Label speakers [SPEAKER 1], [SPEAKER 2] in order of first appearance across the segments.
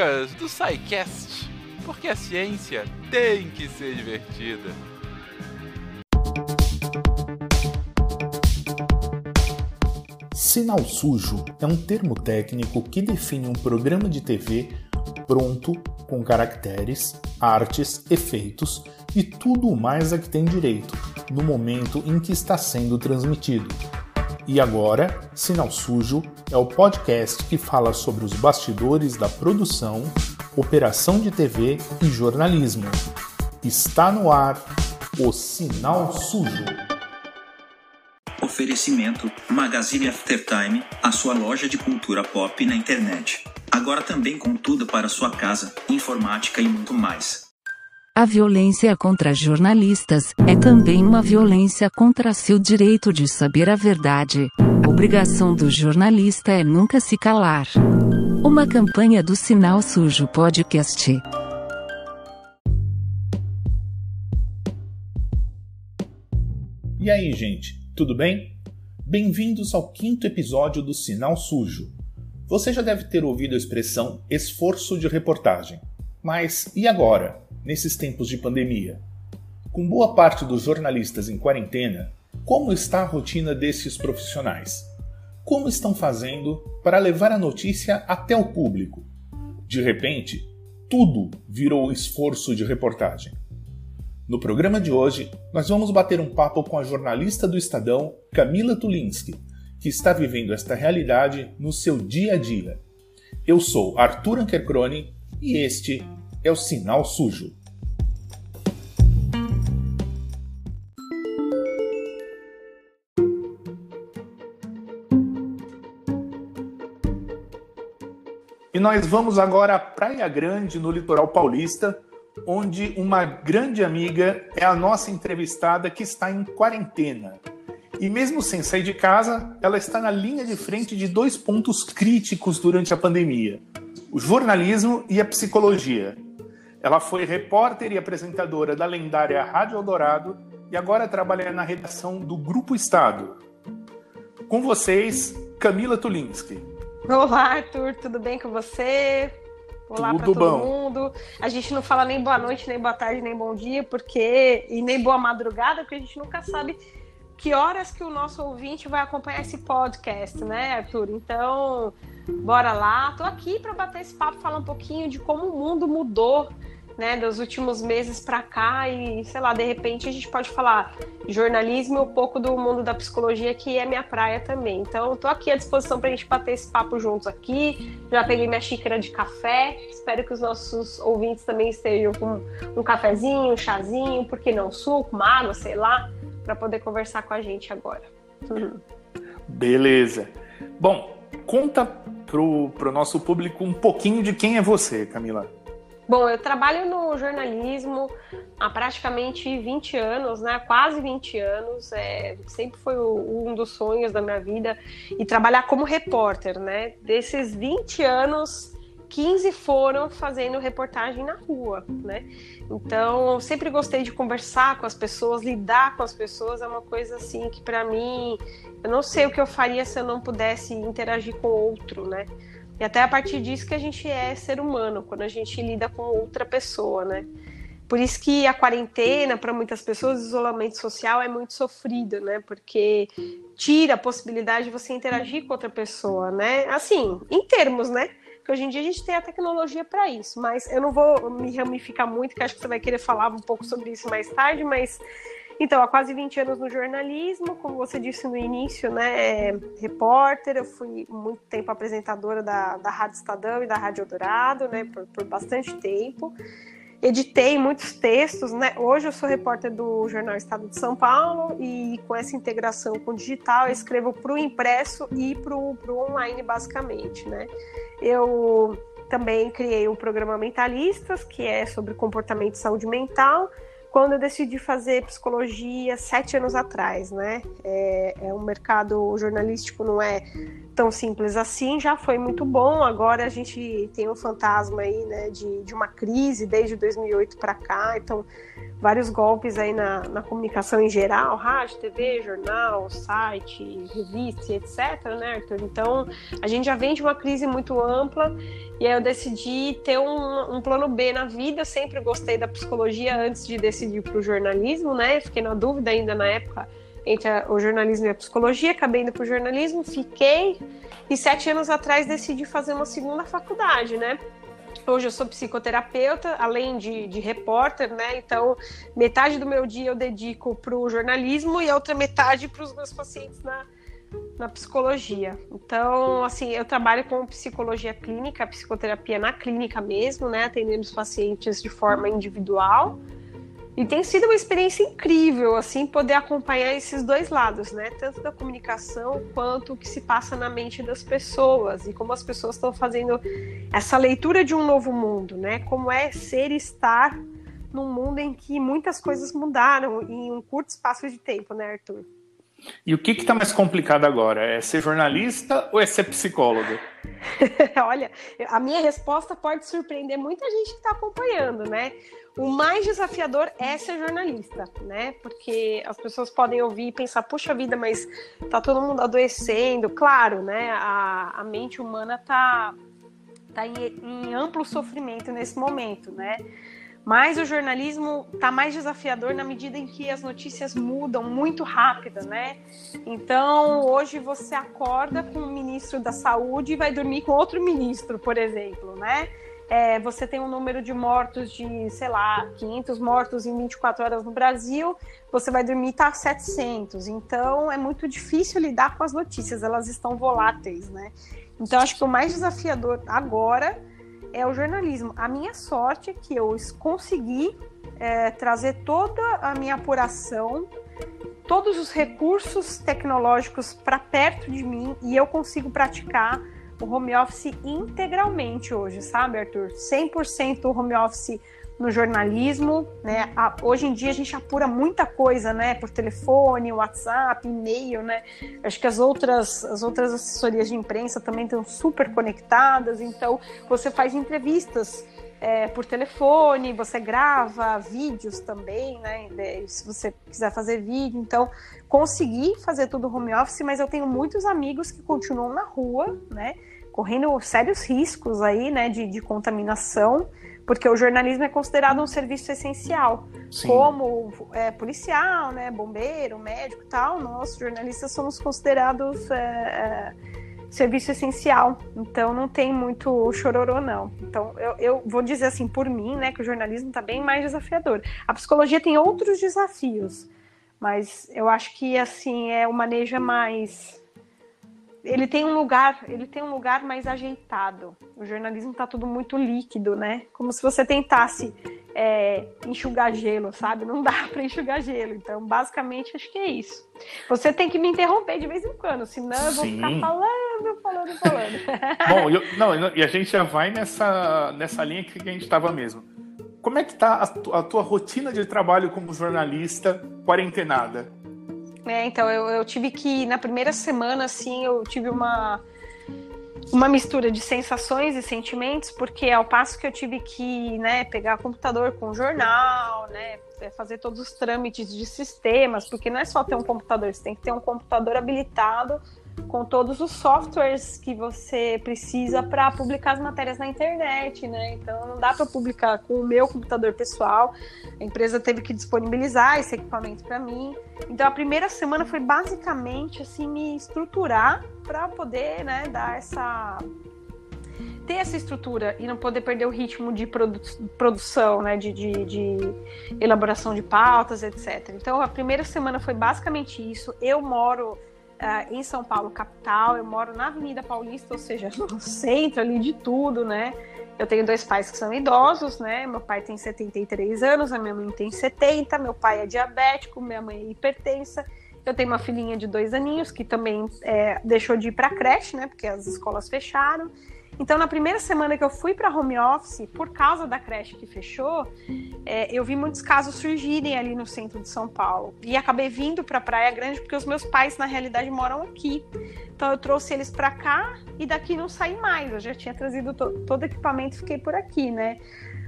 [SPEAKER 1] Fencas, do SciCast, porque a ciência tem que ser divertida.
[SPEAKER 2] Sinal sujo é um termo técnico que define um programa de TV pronto com caracteres, artes, efeitos e tudo mais a que tem direito no momento em que está sendo transmitido. E agora, Sinal Sujo é o podcast que fala sobre os bastidores da produção, operação de TV e jornalismo. Está no ar o Sinal Sujo.
[SPEAKER 3] Oferecimento Magazine Aftertime, a sua loja de cultura pop na internet. Agora também com tudo para sua casa, informática e muito mais.
[SPEAKER 4] A violência contra jornalistas é também uma violência contra seu direito de saber a verdade. A obrigação do jornalista é nunca se calar. Uma campanha do Sinal Sujo Podcast.
[SPEAKER 2] E aí, gente, tudo bem? Bem-vindos ao quinto episódio do Sinal Sujo. Você já deve ter ouvido a expressão esforço de reportagem. Mas e agora, nesses tempos de pandemia? Com boa parte dos jornalistas em quarentena, como está a rotina desses profissionais? Como estão fazendo para levar a notícia até o público? De repente, tudo virou esforço de reportagem. No programa de hoje, nós vamos bater um papo com a jornalista do Estadão, Camila Tulinski, que está vivendo esta realidade no seu dia a dia. Eu sou Arthur Ankercrone e este é o Sinal Sujo. E nós vamos agora à Praia Grande, no litoral paulista, onde uma grande amiga é a nossa entrevistada que está em quarentena. E mesmo sem sair de casa, ela está na linha de frente de dois pontos críticos durante a pandemia: o jornalismo e a psicologia. Ela foi repórter e apresentadora da lendária Rádio Eldorado e agora trabalha na redação do Grupo Estado. Com vocês, Camila Tulinski.
[SPEAKER 5] Olá, Arthur, tudo bem com você? Olá para todo bom. mundo. A gente não fala nem boa noite, nem boa tarde, nem bom dia, porque e nem boa madrugada, porque a gente nunca sabe que horas que o nosso ouvinte vai acompanhar esse podcast, né, Arthur? Então, bora lá. Tô aqui para bater esse papo, falar um pouquinho de como o mundo mudou né, dos últimos meses para cá e, sei lá, de repente a gente pode falar jornalismo e um pouco do mundo da psicologia, que é minha praia também. Então, estou aqui à disposição para a gente bater esse papo juntos aqui. Já peguei minha xícara de café. Espero que os nossos ouvintes também estejam com um cafezinho, um chazinho, por que não suco, uma água, sei lá, para poder conversar com a gente agora.
[SPEAKER 2] Beleza. Bom, conta pro, pro nosso público um pouquinho de quem é você, Camila.
[SPEAKER 5] Bom, eu trabalho no jornalismo há praticamente 20 anos, né? Quase 20 anos. É, sempre foi o, um dos sonhos da minha vida e trabalhar como repórter, né? Desses 20 anos, 15 foram fazendo reportagem na rua, né? Então, eu sempre gostei de conversar com as pessoas, lidar com as pessoas é uma coisa assim que para mim, eu não sei o que eu faria se eu não pudesse interagir com outro, né? E até a partir disso que a gente é ser humano, quando a gente lida com outra pessoa, né? Por isso que a quarentena, para muitas pessoas, o isolamento social é muito sofrido, né? Porque tira a possibilidade de você interagir com outra pessoa, né? Assim, em termos, né? Hoje em dia a gente tem a tecnologia para isso, mas eu não vou me ramificar muito, que acho que você vai querer falar um pouco sobre isso mais tarde, mas então, há quase 20 anos no jornalismo, como você disse no início, né, é repórter, eu fui muito tempo apresentadora da, da Rádio Estadão e da Rádio Eldorado, né, por, por bastante tempo. Editei muitos textos, né? Hoje eu sou repórter do Jornal Estado de São Paulo e com essa integração com o digital eu escrevo para o impresso e para o online, basicamente, né? Eu também criei o programa Mentalistas, que é sobre comportamento e saúde mental, quando eu decidi fazer psicologia sete anos atrás, né? É, é um mercado jornalístico não é tão simples assim, já foi muito bom. Agora a gente tem um fantasma aí, né, de, de uma crise desde 2008 para cá, então vários golpes aí na, na comunicação em geral, rádio, TV, jornal, site, revista, etc, né, Arthur? Então, a gente já vem de uma crise muito ampla e aí eu decidi ter um, um plano B na vida. Sempre gostei da psicologia antes de decidir para o jornalismo, né? Fiquei na dúvida ainda na época entre o jornalismo e a psicologia, acabei indo para o jornalismo, fiquei e sete anos atrás decidi fazer uma segunda faculdade, né? Hoje eu sou psicoterapeuta, além de, de repórter, né? Então, metade do meu dia eu dedico para o jornalismo e a outra metade para os meus pacientes na, na psicologia. Então, assim, eu trabalho com psicologia clínica, psicoterapia na clínica mesmo, né? Atendendo os pacientes de forma individual. E tem sido uma experiência incrível, assim, poder acompanhar esses dois lados, né? Tanto da comunicação quanto o que se passa na mente das pessoas e como as pessoas estão fazendo essa leitura de um novo mundo, né? Como é ser e estar num mundo em que muitas coisas mudaram em um curto espaço de tempo, né, Arthur?
[SPEAKER 2] E o que está mais complicado agora? É ser jornalista ou é ser psicólogo?
[SPEAKER 5] Olha, a minha resposta pode surpreender muita gente que está acompanhando, né? O mais desafiador é ser jornalista, né? Porque as pessoas podem ouvir e pensar, puxa vida, mas tá todo mundo adoecendo. Claro, né? A, a mente humana tá, tá em, em amplo sofrimento nesse momento, né? Mas o jornalismo está mais desafiador na medida em que as notícias mudam muito rápido, né? Então, hoje você acorda com o ministro da Saúde e vai dormir com outro ministro, por exemplo, né? é, você tem um número de mortos de, sei lá, 500 mortos em 24 horas no Brasil, você vai dormir tá 700. Então é muito difícil lidar com as notícias, elas estão voláteis, né? Então acho que o mais desafiador agora é o jornalismo. A minha sorte é que eu consegui é, trazer toda a minha apuração, todos os recursos tecnológicos para perto de mim e eu consigo praticar o home office integralmente hoje, sabe, Arthur? 100% home office no jornalismo, né? Hoje em dia a gente apura muita coisa, né? Por telefone, WhatsApp, e-mail, né? Acho que as outras, as outras assessorias de imprensa também estão super conectadas, então você faz entrevistas é, por telefone, você grava vídeos também, né? Se você quiser fazer vídeo, então consegui fazer tudo home office, mas eu tenho muitos amigos que continuam na rua, né? correndo sérios riscos aí, né, de, de contaminação, porque o jornalismo é considerado um serviço essencial, Sim. como é, policial, né, bombeiro, médico, tal. Nós jornalistas somos considerados é, é, serviço essencial, então não tem muito chororô não. Então eu, eu vou dizer assim por mim, né, que o jornalismo está bem mais desafiador. A psicologia tem outros desafios, mas eu acho que assim é o manejo é mais ele tem um lugar, ele tem um lugar mais ajeitado. O jornalismo está tudo muito líquido, né? Como se você tentasse é, enxugar gelo, sabe? Não dá para enxugar gelo. Então, basicamente, acho que é isso. Você tem que me interromper de vez em quando, senão eu vou Sim. ficar falando, falando, falando.
[SPEAKER 2] Bom, eu, não, e a gente já vai nessa, nessa linha que a gente estava mesmo. Como é que tá a, a tua rotina de trabalho como jornalista quarentenada?
[SPEAKER 5] É, então eu, eu tive que, na primeira semana, assim, eu tive uma, uma mistura de sensações e sentimentos, porque ao passo que eu tive que né, pegar computador com jornal, né, é, fazer todos os trâmites de sistemas, porque não é só ter um computador, você tem que ter um computador habilitado com todos os softwares que você precisa para publicar as matérias na internet, né? Então não dá para publicar com o meu computador pessoal. A empresa teve que disponibilizar esse equipamento para mim. Então a primeira semana foi basicamente assim me estruturar para poder, né, dar essa ter essa estrutura e não poder perder o ritmo de produ produção, né, de, de, de, elaboração de pautas, etc. Então a primeira semana foi basicamente isso. Eu moro uh, em São Paulo, capital. Eu moro na Avenida Paulista, ou seja, no centro ali de tudo, né? Eu tenho dois pais que são idosos, né? Meu pai tem 73 anos, a minha mãe tem 70, meu pai é diabético, minha mãe é hipertensa. Eu tenho uma filhinha de dois aninhos que também é, deixou de ir para creche, né? Porque as escolas fecharam. Então, na primeira semana que eu fui para home office, por causa da creche que fechou, é, eu vi muitos casos surgirem ali no centro de São Paulo. E acabei vindo para Praia Grande porque os meus pais, na realidade, moram aqui. Então, eu trouxe eles para cá e daqui não saí mais. Eu já tinha trazido to todo o equipamento fiquei por aqui, né?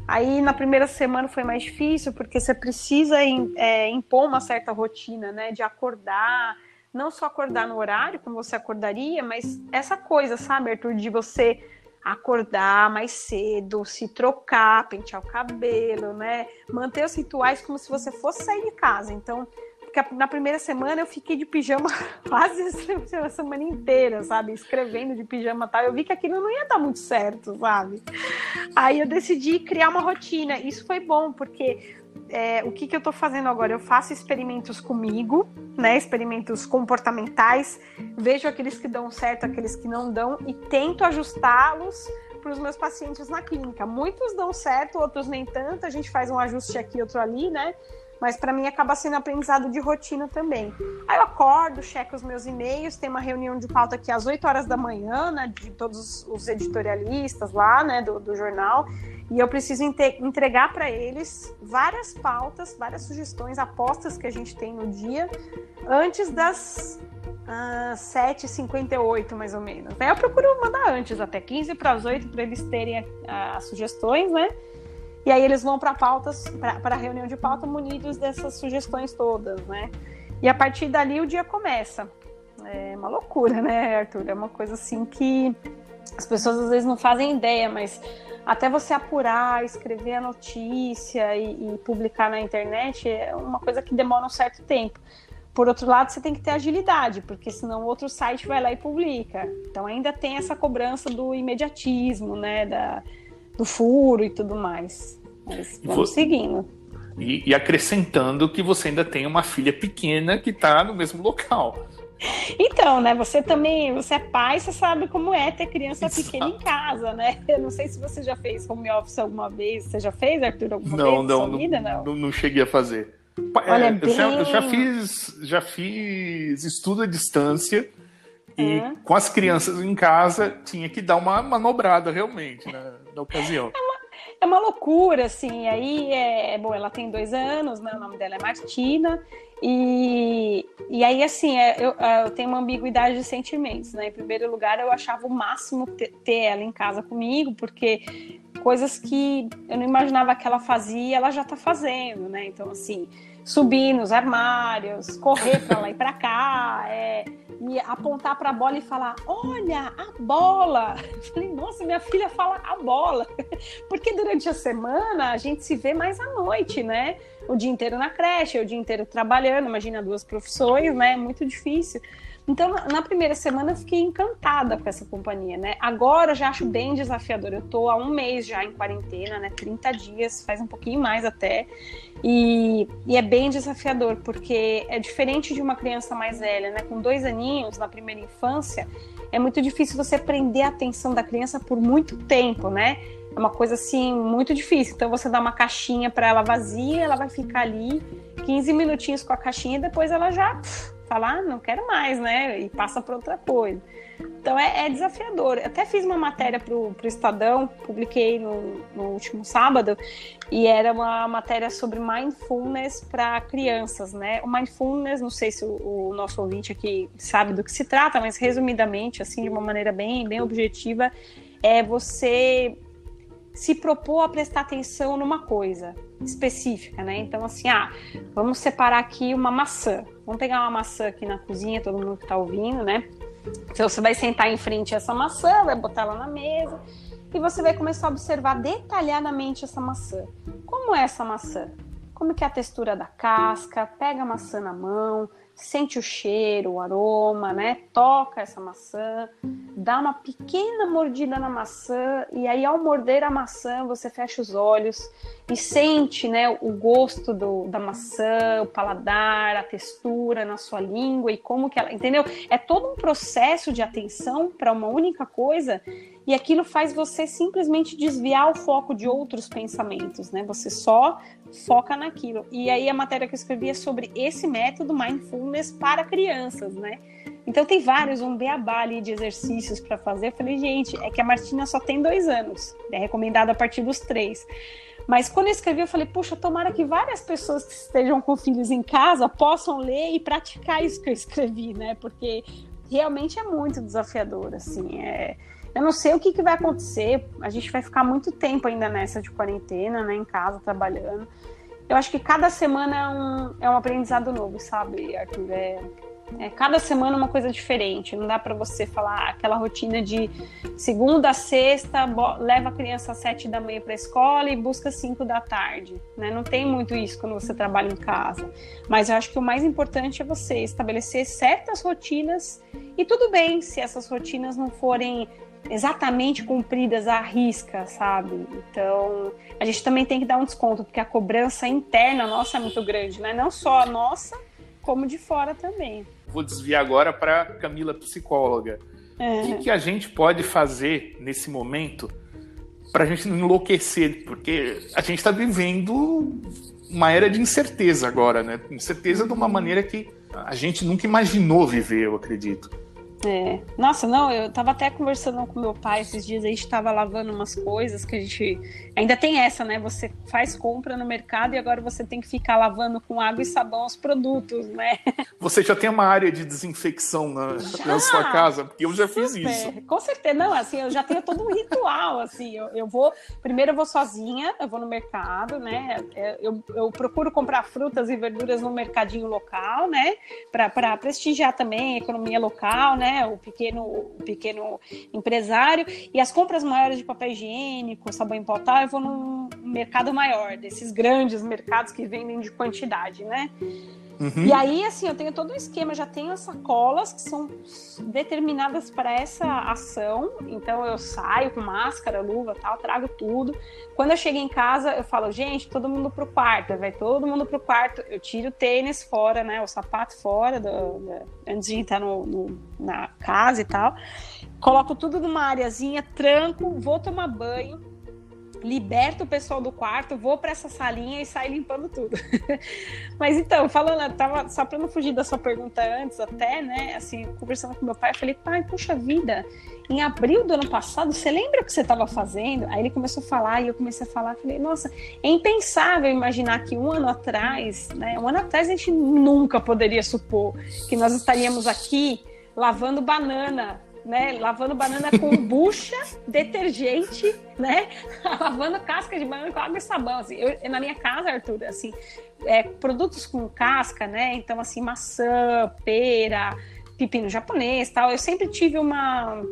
[SPEAKER 5] Aí na primeira semana foi mais difícil, porque você precisa é, impor uma certa rotina, né? De acordar, não só acordar no horário, como você acordaria, mas essa coisa, sabe, Arthur, de você acordar mais cedo, se trocar, pentear o cabelo, né? Manter os rituais como se você fosse sair de casa. Então, na primeira semana eu fiquei de pijama quase a semana inteira, sabe? Escrevendo de pijama tal. Eu vi que aquilo não ia dar muito certo, sabe? Aí eu decidi criar uma rotina. Isso foi bom, porque é, o que, que eu estou fazendo agora? Eu faço experimentos comigo, né? Experimentos comportamentais, vejo aqueles que dão certo, aqueles que não dão e tento ajustá-los para os meus pacientes na clínica. Muitos dão certo, outros nem tanto. A gente faz um ajuste aqui, outro ali, né? Mas para mim acaba sendo aprendizado de rotina também. Aí eu acordo, checo os meus e-mails, tem uma reunião de pauta aqui às 8 horas da manhã, né, de todos os editorialistas lá, né, do, do jornal. E eu preciso entregar para eles várias pautas, várias sugestões, apostas que a gente tem no dia, antes das uh, ah, 7h58, mais ou menos. Aí eu procuro mandar antes, até 15 para as 8, para eles terem as sugestões, né? E aí eles vão para pautas, para a reunião de pauta munidos dessas sugestões todas, né? E a partir dali o dia começa. É uma loucura, né, Arthur? É uma coisa assim que as pessoas às vezes não fazem ideia, mas até você apurar, escrever a notícia e, e publicar na internet é uma coisa que demora um certo tempo. Por outro lado, você tem que ter agilidade, porque senão outro site vai lá e publica. Então ainda tem essa cobrança do imediatismo, né? Da, do furo e tudo mais. Mas vamos você... seguindo.
[SPEAKER 2] E, e, acrescentando que você ainda tem uma filha pequena que está no mesmo local.
[SPEAKER 5] Então, né? Você também, você é pai, você sabe como é ter criança Exato. pequena em casa, né? Eu não sei se você já fez home office alguma vez. Você já fez, Arthur, alguma
[SPEAKER 2] não,
[SPEAKER 5] vez?
[SPEAKER 2] Não, não, vida, não, não, não cheguei a fazer.
[SPEAKER 5] Olha, é, bem...
[SPEAKER 2] eu, já, eu, já, fiz, já fiz estudo à distância e é. com as crianças em casa tinha que dar uma manobrada realmente né, na ocasião.
[SPEAKER 5] É uma, é uma loucura, assim. Aí é, é bom, ela tem dois anos, né? O nome dela é Martina. E, e aí, assim, é, eu, eu, tenho uma ambiguidade de sentimentos, né? Em primeiro lugar, eu achava o máximo ter, ter ela em casa comigo, porque coisas que eu não imaginava que ela fazia, ela já tá fazendo, né? Então, assim, subir nos armários, correr para lá e para cá, é, e apontar para a bola e falar: Olha, a bola! Eu falei: Nossa, minha filha fala a bola. Porque durante a semana a gente se vê mais à noite, né? O dia inteiro na creche, o dia inteiro trabalhando. Imagina duas profissões, né? Muito difícil. Então, na primeira semana eu fiquei encantada com essa companhia, né? Agora eu já acho bem desafiador. Eu tô há um mês já em quarentena, né? 30 dias, faz um pouquinho mais até. E, e é bem desafiador, porque é diferente de uma criança mais velha, né? Com dois aninhos, na primeira infância, é muito difícil você prender a atenção da criança por muito tempo, né? É uma coisa assim muito difícil. Então você dá uma caixinha para ela vazia, ela vai ficar ali 15 minutinhos com a caixinha e depois ela já falar, ah, não quero mais, né? E passa para outra coisa. Então é, é, desafiador. Até fiz uma matéria para o Estadão, publiquei no, no, último sábado, e era uma matéria sobre mindfulness para crianças, né? O mindfulness, não sei se o, o, nosso ouvinte aqui sabe do que se trata, mas resumidamente, assim, de uma maneira bem, bem objetiva, é você se propor a prestar atenção numa coisa específica, né? Então, assim, ah, vamos separar aqui uma maçã. Vamos pegar uma maçã aqui na cozinha, todo mundo que tá ouvindo, né? Então, você vai sentar em frente a essa maçã, vai botar ela na mesa e você vai começar a observar detalhadamente essa maçã. Como é essa maçã? Como que é a textura da casca? Pega a maçã na mão, sente o cheiro, o aroma, né? Toca essa maçã, dá uma pequena mordida na maçã e aí ao morder a maçã você fecha os olhos e sente, né, o gosto do, da maçã, o paladar, a textura na sua língua e como que ela, entendeu? É todo um processo de atenção para uma única coisa e aquilo faz você simplesmente desviar o foco de outros pensamentos, né? Você só foca naquilo. E aí a matéria que eu escrevi é sobre esse método mindfulness para crianças, né? Então tem vários, um beabá ali de exercícios para fazer. Eu falei, gente, é que a Martina só tem dois anos. É recomendado a partir dos três. Mas quando eu escrevi, eu falei, puxa, tomara que várias pessoas que estejam com filhos em casa possam ler e praticar isso que eu escrevi, né? Porque realmente é muito desafiador, assim. É... Eu não sei o que, que vai acontecer. A gente vai ficar muito tempo ainda nessa de quarentena, né? Em casa, trabalhando. Eu acho que cada semana é um, é um aprendizado novo, sabe, Arthur? É, é, cada semana uma coisa diferente. Não dá para você falar aquela rotina de segunda a sexta, leva a criança às sete da manhã para a escola e busca cinco da tarde. Né? Não tem muito isso quando você trabalha em casa. Mas eu acho que o mais importante é você estabelecer certas rotinas e tudo bem se essas rotinas não forem exatamente cumpridas à risca, sabe? Então, a gente também tem que dar um desconto, porque a cobrança interna nossa é muito grande, né? Não só a nossa, como de fora também.
[SPEAKER 2] Vou desviar agora para Camila, psicóloga. É. O que, que a gente pode fazer nesse momento para a gente não enlouquecer? Porque a gente está vivendo uma era de incerteza agora, né? Incerteza de uma maneira que a gente nunca imaginou viver, eu acredito.
[SPEAKER 5] É. Nossa, não, eu tava até conversando com meu pai esses dias, a gente tava lavando umas coisas que a gente. Ainda tem essa, né? Você faz compra no mercado e agora você tem que ficar lavando com água e sabão os produtos, né?
[SPEAKER 2] Você já tem uma área de desinfecção na, na sua casa? Porque eu já Super. fiz isso.
[SPEAKER 5] Com certeza, não, assim, eu já tenho todo um ritual, assim. Eu, eu vou. Primeiro eu vou sozinha, eu vou no mercado, né? É, eu, eu procuro comprar frutas e verduras no mercadinho local, né? Para prestigiar também a economia local, né? O pequeno, o pequeno empresário. E as compras maiores de papel higiênico, sabão em pó, eu vou num mercado maior, desses grandes mercados que vendem de quantidade, né? Uhum. E aí, assim, eu tenho todo um esquema, já tenho as sacolas que são determinadas para essa ação. Então eu saio com máscara, luva, tal, trago tudo. Quando eu chego em casa, eu falo, gente, todo mundo pro quarto, vai todo mundo pro quarto. Eu tiro o tênis fora, né? O sapato fora, do, do, antes de entrar no, no, na casa e tal. Coloco tudo numa areazinha, tranco, vou tomar banho liberto o pessoal do quarto, vou para essa salinha e saio limpando tudo. Mas então, falando, tava só para não fugir da sua pergunta antes, até, né? Assim, conversando com meu pai, eu falei, pai, puxa vida, em abril do ano passado, você lembra o que você estava fazendo? Aí ele começou a falar e eu comecei a falar, falei, nossa, é impensável imaginar que um ano atrás, né? Um ano atrás a gente nunca poderia supor que nós estaríamos aqui lavando banana né? Lavando banana com bucha, detergente, né? Lavando casca de banana com água e sabão. Assim. Eu, na minha casa, Arthur, assim, é, produtos com casca, né? Então, assim, maçã, pera, pepino japonês tal. Eu sempre tive uma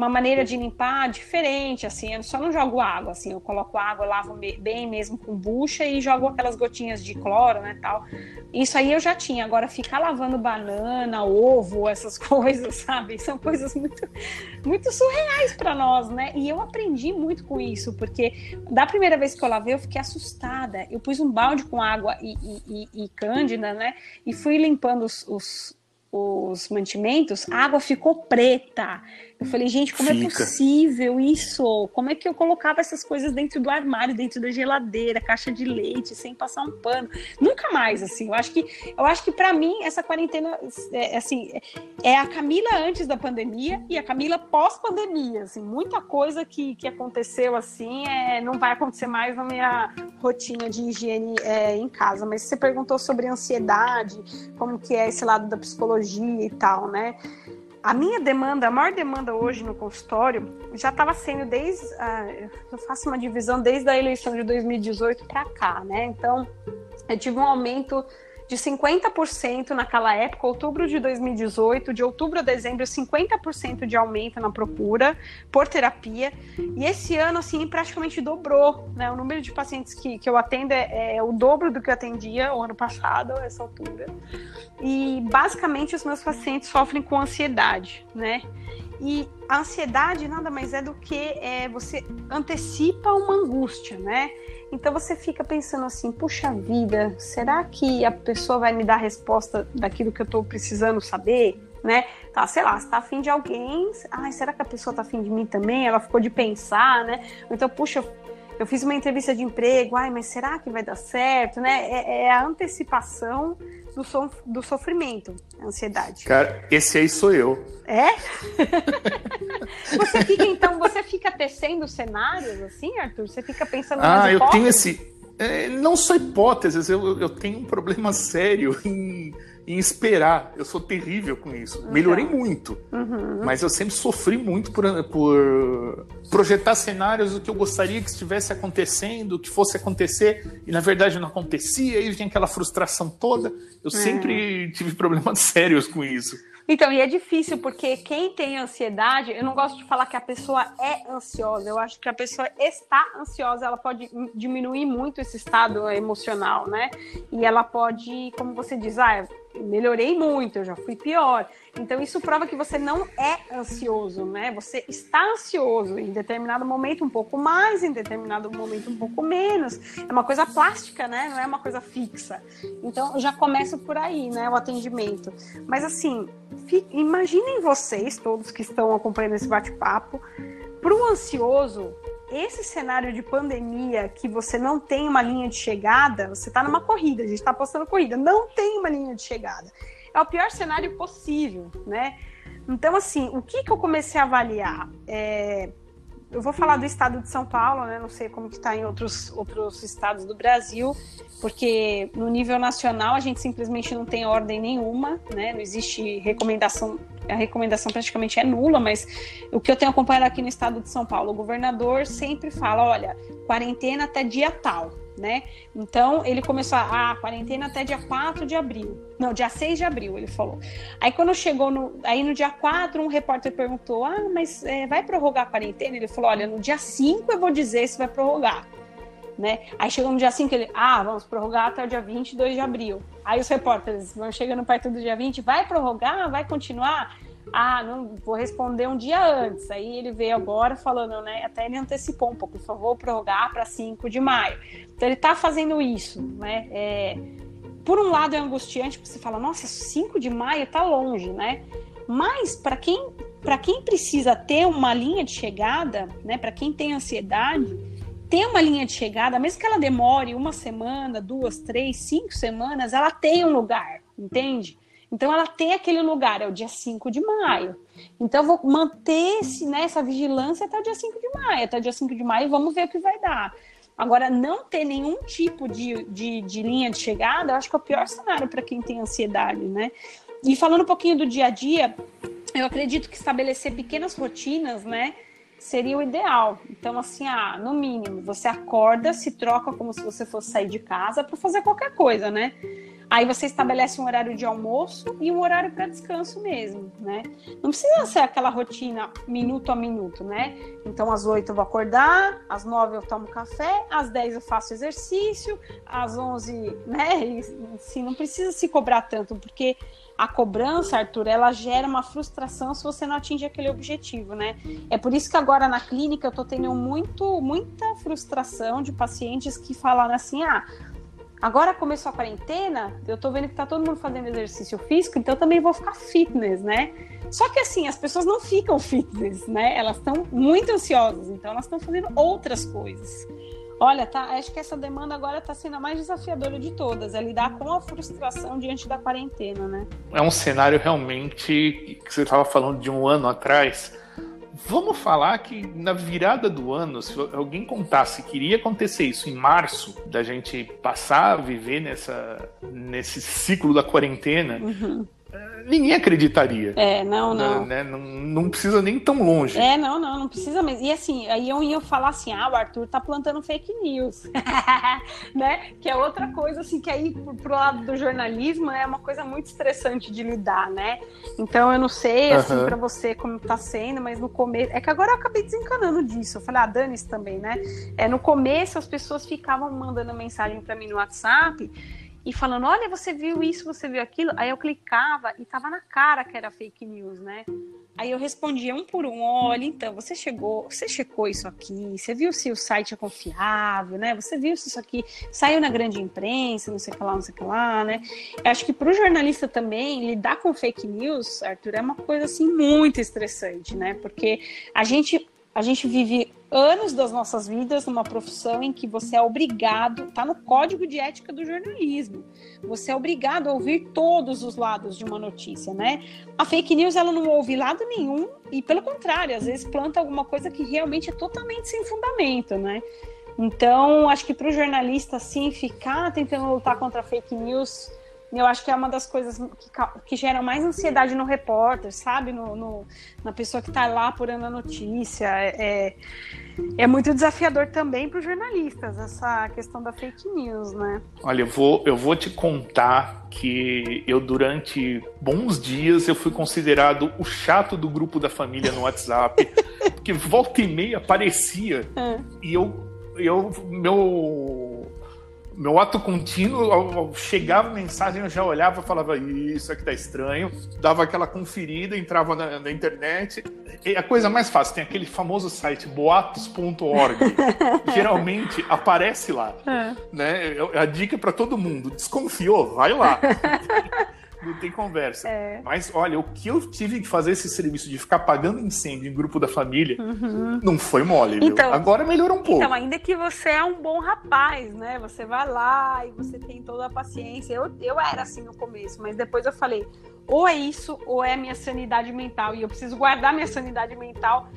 [SPEAKER 5] uma maneira de limpar diferente, assim, eu só não jogo água, assim, eu coloco água, lavo bem mesmo com bucha e jogo aquelas gotinhas de cloro, né, tal. Isso aí eu já tinha, agora ficar lavando banana, ovo, essas coisas, sabe? São coisas muito, muito surreais para nós, né? E eu aprendi muito com isso, porque da primeira vez que eu lavei, eu fiquei assustada. Eu pus um balde com água e, e, e, e cândida, né? E fui limpando os, os os mantimentos, a água ficou preta. Eu falei, gente, como é Fica. é possível isso? Como é que eu colocava essas coisas dentro do armário, dentro da geladeira, caixa de leite, sem passar um pano? Nunca mais, assim. Eu acho que, eu acho que para mim essa quarentena, é, assim, é a Camila antes da pandemia e a Camila pós-pandemia. Assim, muita coisa que, que aconteceu assim, é, não vai acontecer mais na minha rotina de higiene é, em casa. Mas você perguntou sobre ansiedade, como que é esse lado da psicologia e tal, né? A minha demanda, a maior demanda hoje no consultório, já estava sendo desde. Uh, eu faço uma divisão desde a eleição de 2018 para cá, né? Então, eu tive um aumento de 50% naquela época, outubro de 2018, de outubro a dezembro, 50% de aumento na procura por terapia. E esse ano, assim, praticamente dobrou, né? O número de pacientes que, que eu atendo é, é o dobro do que eu atendia o ano passado, essa altura. E, basicamente, os meus pacientes sofrem com ansiedade, né? E a ansiedade nada mais é do que é, você antecipa uma angústia, né? Então você fica pensando assim, puxa vida, será que a pessoa vai me dar a resposta daquilo que eu estou precisando saber? Né? Tá, sei lá, você tá afim de alguém, ai, será que a pessoa tá afim de mim também? Ela ficou de pensar, né? Então, puxa, eu fiz uma entrevista de emprego, ai, mas será que vai dar certo, né? É, é a antecipação do, so, do sofrimento, a ansiedade.
[SPEAKER 2] Cara, esse aí sou eu.
[SPEAKER 5] É? você fica, então, você fica tecendo cenários assim, Arthur? Você fica pensando
[SPEAKER 2] Ah, eu tenho esse. É, não só hipóteses, eu, eu tenho um problema sério em em esperar. Eu sou terrível com isso. Então. Melhorei muito, uhum. mas eu sempre sofri muito por, por projetar cenários do que eu gostaria que estivesse acontecendo, que fosse acontecer, e na verdade não acontecia, e vinha aquela frustração toda. Eu é. sempre tive problemas sérios com isso.
[SPEAKER 5] Então, e é difícil, porque quem tem ansiedade, eu não gosto de falar que a pessoa é ansiosa, eu acho que a pessoa está ansiosa, ela pode diminuir muito esse estado emocional, né? E ela pode, como você diz, ah, melhorei muito, eu já fui pior. Então isso prova que você não é ansioso, né? Você está ansioso em determinado momento um pouco mais, em determinado momento um pouco menos. É uma coisa plástica, né? Não é uma coisa fixa. Então já começo por aí, né? O atendimento. Mas assim, imaginem vocês todos que estão acompanhando esse bate-papo, para o ansioso esse cenário de pandemia que você não tem uma linha de chegada, você está numa corrida, a gente está apostando corrida, não tem uma linha de chegada. É o pior cenário possível, né? Então, assim, o que, que eu comecei a avaliar? É, eu vou falar do estado de São Paulo, né? Não sei como que está em outros, outros estados do Brasil, porque no nível nacional a gente simplesmente não tem ordem nenhuma, né? Não existe recomendação, a recomendação praticamente é nula, mas o que eu tenho acompanhado aqui no estado de São Paulo, o governador sempre fala, olha, quarentena até dia tal né? Então ele começou a, ah, quarentena até dia 4 de abril. Não, dia 6 de abril, ele falou. Aí quando chegou no. Aí no dia 4, um repórter perguntou: Ah, mas é, vai prorrogar a quarentena? Ele falou: Olha, no dia 5 eu vou dizer se vai prorrogar. Né? Aí chegou no dia 5, ele, ah, vamos prorrogar até o dia 22 de abril. Aí os repórteres vão chegando perto do dia 20, vai prorrogar? Vai continuar? Ah, não vou responder um dia antes. Aí ele veio agora falando, né? Até ele antecipou um pouco, por favor, prorrogar para 5 de maio. Então ele está fazendo isso, né? É, por um lado é angustiante, porque você fala, nossa, 5 de maio está longe, né? Mas para quem para quem precisa ter uma linha de chegada, né? Para quem tem ansiedade, ter uma linha de chegada, mesmo que ela demore uma semana, duas, três, cinco semanas, ela tem um lugar, entende? Então ela tem aquele lugar, é o dia 5 de maio. Então vou manter esse, né, essa vigilância até o dia 5 de maio. Até o dia 5 de maio vamos ver o que vai dar. Agora, não ter nenhum tipo de, de, de linha de chegada, eu acho que é o pior cenário para quem tem ansiedade, né? E falando um pouquinho do dia a dia, eu acredito que estabelecer pequenas rotinas, né? seria o ideal. Então, assim, ah, no mínimo, você acorda, se troca como se você fosse sair de casa para fazer qualquer coisa, né? Aí você estabelece um horário de almoço e um horário para descanso mesmo, né? Não precisa ser aquela rotina minuto a minuto, né? Então, às 8 eu vou acordar, às 9 eu tomo café, às 10 eu faço exercício, às 11, né? E, assim, não precisa se cobrar tanto, porque a cobrança, Arthur, ela gera uma frustração se você não atinge aquele objetivo, né? É por isso que agora na clínica eu tô tendo muito, muita frustração de pacientes que falaram assim, ah, Agora começou a quarentena, eu tô vendo que tá todo mundo fazendo exercício físico, então também vou ficar fitness, né? Só que assim, as pessoas não ficam fitness, né? Elas estão muito ansiosas, então elas estão fazendo outras coisas. Olha, tá, acho que essa demanda agora está sendo a mais desafiadora de todas, é lidar com a frustração diante da quarentena, né?
[SPEAKER 2] É um cenário realmente que você estava falando de um ano atrás, Vamos falar que na virada do ano, se alguém contasse que iria acontecer isso em março, da gente passar a viver nessa, nesse ciclo da quarentena, uhum ninguém acreditaria.
[SPEAKER 5] É, não, não.
[SPEAKER 2] Né? Não, não precisa nem tão longe.
[SPEAKER 5] É, não, não, não precisa mesmo. E assim, aí eu ia falar assim, ah, o Arthur tá plantando fake news, né? Que é outra coisa, assim, que aí pro, pro lado do jornalismo é uma coisa muito estressante de lidar, né? Então eu não sei, assim, uhum. pra você como tá sendo, mas no começo... É que agora eu acabei desencanando disso. Eu falei, ah, dane-se também, né? É, no começo as pessoas ficavam mandando mensagem para mim no WhatsApp e falando: olha, você viu isso, você viu aquilo. Aí eu clicava e tava na cara que era fake news, né? Aí eu respondia um por um: olha, então, você chegou, você checou isso aqui, você viu se o site é confiável, né? Você viu se isso aqui saiu na grande imprensa, não sei o que lá, não sei o que lá, né? Eu acho que para o jornalista também lidar com fake news, Arthur, é uma coisa assim muito estressante, né? Porque a gente a gente vive anos das nossas vidas numa profissão em que você é obrigado, está no código de ética do jornalismo. Você é obrigado a ouvir todos os lados de uma notícia, né? A fake news ela não ouve lado nenhum e pelo contrário, às vezes planta alguma coisa que realmente é totalmente sem fundamento, né? Então, acho que para o jornalista assim ficar tentando lutar contra fake news eu acho que é uma das coisas que, que geram mais ansiedade no repórter, sabe? No, no na pessoa que está lá apurando a notícia. É, é, é muito desafiador também para os jornalistas, essa questão da fake news, né?
[SPEAKER 2] Olha, eu vou, eu vou te contar que eu, durante bons dias, eu fui considerado o chato do grupo da família no WhatsApp, porque volta e meia aparecia. É. E eu, eu, meu meu ato contínuo, chegava a mensagem, eu já olhava e falava, isso aqui tá estranho, dava aquela conferida, entrava na, na internet. E a coisa mais fácil, tem aquele famoso site boatos.org. Geralmente aparece lá. É. Né? A dica para todo mundo: desconfiou, vai lá. não tem conversa. É. Mas olha, o que eu tive que fazer esse serviço de ficar apagando incêndio em grupo da família uhum. não foi mole, viu? Então, Agora melhorou um pouco.
[SPEAKER 5] Então, ainda que você é um bom rapaz, né? Você vai lá e você tem toda a paciência. Eu, eu era assim no começo, mas depois eu falei: ou é isso, ou é minha sanidade mental. E eu preciso guardar minha sanidade mental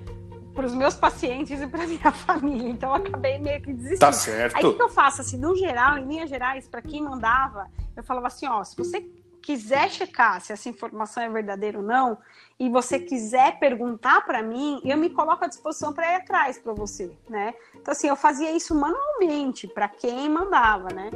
[SPEAKER 5] para os meus pacientes e para minha família. Então eu acabei meio que desistindo.
[SPEAKER 2] Tá certo.
[SPEAKER 5] Aí o que eu faço assim, no geral, em linhas gerais, para quem mandava, eu falava assim, ó, se você quiser checar se essa informação é verdadeira ou não, e você quiser perguntar para mim, eu me coloco à disposição para ir atrás para você, né? Então assim, eu fazia isso manualmente para quem mandava, né?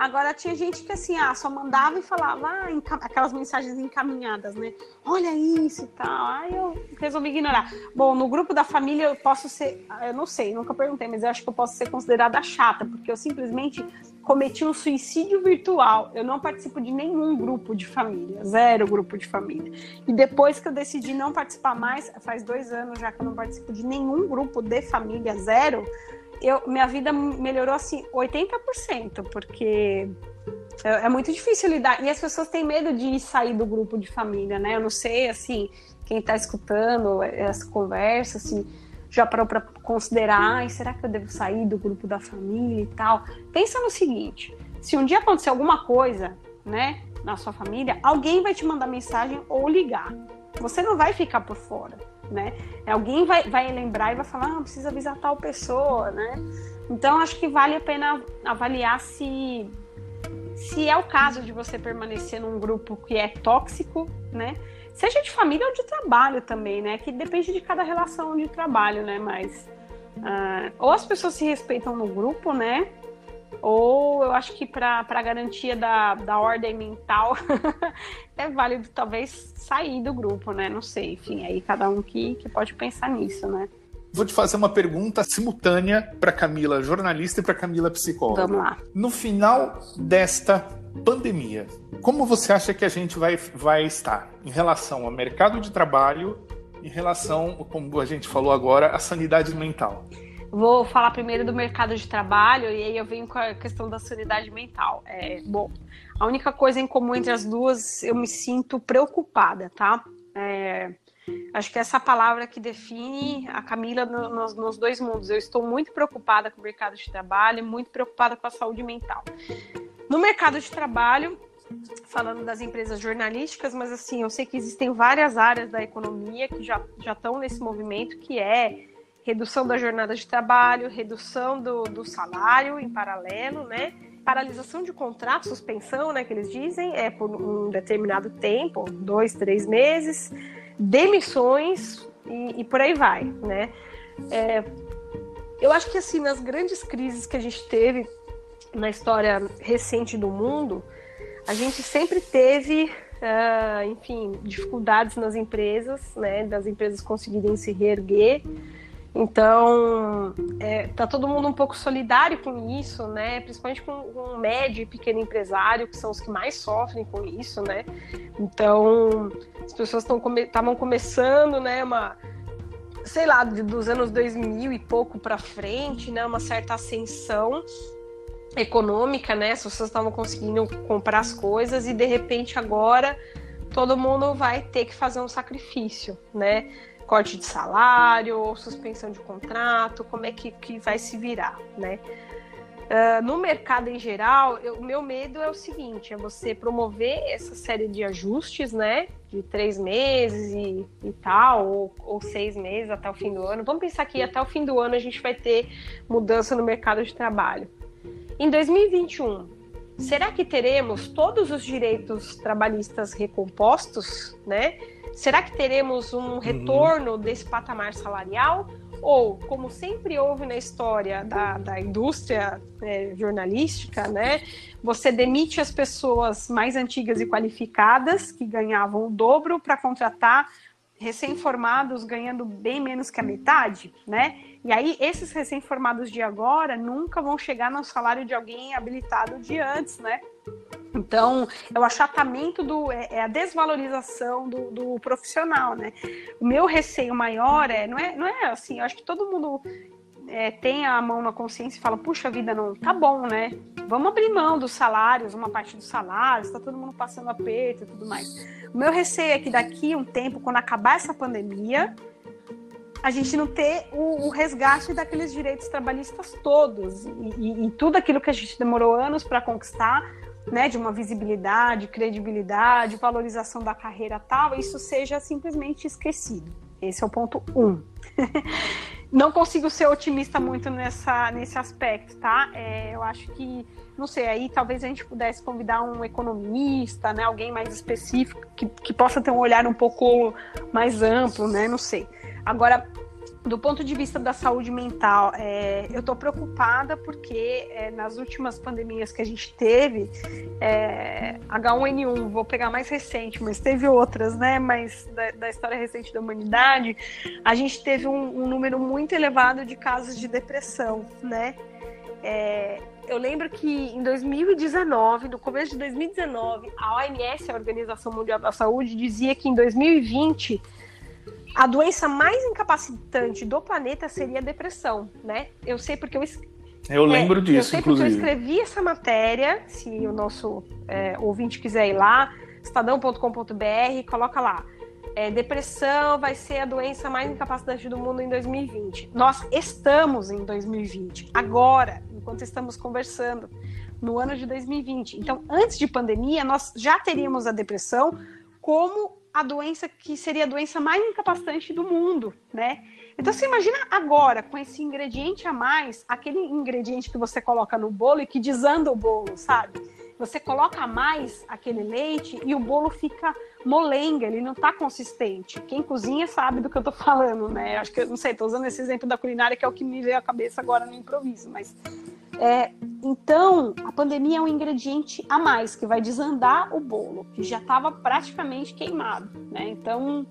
[SPEAKER 5] Agora tinha gente que assim, ah, só mandava e falava ah, aquelas mensagens encaminhadas, né? Olha isso e tal. Aí eu resolvi ignorar. Bom, no grupo da família eu posso ser, eu não sei, nunca perguntei, mas eu acho que eu posso ser considerada chata, porque eu simplesmente cometi um suicídio virtual. Eu não participo de nenhum grupo de família, zero grupo de família. E depois que eu decidi não participar mais, faz dois anos já que eu não participo de nenhum grupo de família, zero eu, minha vida melhorou assim 80%, porque é, é, muito difícil lidar. E as pessoas têm medo de sair do grupo de família, né? Eu não sei, assim, quem está escutando essa conversa, assim, já parou para considerar, será que eu devo sair do grupo da família e tal? Pensa no seguinte: se um dia acontecer alguma coisa, né, na sua família, alguém vai te mandar mensagem ou ligar. Você não vai ficar por fora né? Alguém vai, vai lembrar e vai falar, ah, precisa avisar tal pessoa, né? Então acho que vale a pena avaliar se se é o caso de você permanecer num grupo que é tóxico, né? Seja de família ou de trabalho também, né? Que depende de cada relação de trabalho, né? Mas uh, ou as pessoas se respeitam no grupo, né? Ou eu acho que para a garantia da, da ordem mental é válido talvez sair do grupo, né? Não sei, enfim, aí cada um que, que pode pensar nisso, né?
[SPEAKER 2] Vou te fazer uma pergunta simultânea para Camila, jornalista, e para Camila, psicóloga.
[SPEAKER 5] Vamos lá.
[SPEAKER 2] No final desta pandemia, como você acha que a gente vai, vai estar em relação ao mercado de trabalho, em relação, como a gente falou agora, à sanidade mental?
[SPEAKER 5] Vou falar primeiro do mercado de trabalho e aí eu venho com a questão da sanidade mental. É, bom, a única coisa em comum entre as duas, eu me sinto preocupada, tá? É, acho que essa palavra que define a Camila no, nos, nos, dois mundos. Eu estou muito preocupada com o mercado de trabalho, muito preocupada com a saúde mental. No mercado de trabalho, falando das empresas jornalísticas, mas assim, eu sei que existem várias áreas da economia que já, já estão nesse movimento, que é redução da jornada de trabalho, redução do, do salário em paralelo, né? Paralisação de contrato, suspensão, né? Que eles dizem, é por um determinado tempo, dois, três meses, demissões e, e por aí vai, né? É, eu acho que assim, nas grandes crises que a gente teve na história recente do mundo, a gente sempre teve, uh, enfim, dificuldades nas empresas, né? Das empresas conseguirem se reerguer. Então, é, tá todo mundo um pouco solidário com isso, né? Principalmente com, o médio e pequeno empresário, que são os que mais sofrem com isso, né? Então, as pessoas estavam come começando, né? Uma, sei lá, dos anos 2000 e pouco para frente, né? Uma certa ascensão econômica, né? As pessoas estavam conseguindo comprar as coisas e de repente agora todo mundo vai ter que fazer um sacrifício, né? Corte de salário, suspensão de contrato, como é que, que vai se virar, né? Uh, no mercado em geral, o meu medo é o seguinte: é você promover essa série de ajustes, né? De três meses e, e tal, ou, ou, seis meses até o fim do ano. Vamos pensar que até o fim do ano a gente vai ter mudança no mercado de trabalho. Em 2021, será que teremos todos os direitos trabalhistas recompostos, né? Será que teremos um uhum. retorno desse patamar salarial? Ou, como sempre houve na história da, da indústria é, jornalística, né, você demite as pessoas mais antigas e qualificadas, que ganhavam o dobro, para contratar recém-formados ganhando bem menos que a metade, né? E aí, esses recém-formados de agora nunca vão chegar no salário de alguém habilitado de antes, né? Então, é o achatamento do. é, é a desvalorização do, do, profissional, né? O meu receio maior é, não é, não é assim, eu acho que todo mundo é, tem a mão na consciência e fala, puxa vida, não, tá bom, né? Vamos abrir mão dos salários, uma parte dos salários, tá todo mundo passando aperto e tudo mais. O meu receio é que daqui um tempo, quando acabar essa pandemia, a gente não ter o, o resgate daqueles direitos trabalhistas todos e, e, e tudo aquilo que a gente demorou anos para conquistar né, de uma visibilidade, credibilidade, valorização da carreira tal, isso seja simplesmente esquecido. Esse é o ponto um. não consigo ser otimista muito nessa, nesse aspecto, tá? É, eu acho que, não sei, aí talvez a gente pudesse convidar um economista, né, alguém mais específico, que, que possa ter um olhar um pouco mais amplo, né? Não sei. Agora, do ponto de vista da saúde mental, é, eu estou preocupada porque é, nas últimas pandemias que a gente teve, é, H1N1, vou pegar mais recente, mas teve outras, né? Mas da, da história recente da humanidade, a gente teve um, um, número muito elevado de casos de depressão, né? É, eu lembro que em 2019, no começo de 2019, a OMS, a Organização Mundial da Saúde, dizia que em 2020 a doença mais incapacitante do planeta seria a depressão, né? Eu sei porque eu
[SPEAKER 2] eu lembro é, disso, eu
[SPEAKER 5] sei
[SPEAKER 2] inclusive.
[SPEAKER 5] Porque eu escrevi essa matéria, se o nosso é, ouvinte quiser ir lá, estadão.com.br, coloca lá. É, depressão vai ser a doença mais incapacitante do mundo em 2020. Nós estamos em 2020, agora, enquanto estamos conversando, no ano de 2020. Então, antes de pandemia, nós já teríamos a depressão como a doença que seria a doença mais incapacitante do mundo, né? Então você imagina agora, com esse ingrediente a mais, aquele ingrediente que você coloca no bolo e que desanda o bolo, sabe? Você coloca mais aquele leite e o bolo fica molenga, ele não tá consistente. Quem cozinha sabe do que eu tô falando, né? Acho que, não sei, tô usando esse exemplo da culinária que é o que me veio à cabeça agora no improviso, mas é, então, a pandemia é um ingrediente a mais que vai desandar o bolo, que já estava praticamente queimado, né? Então,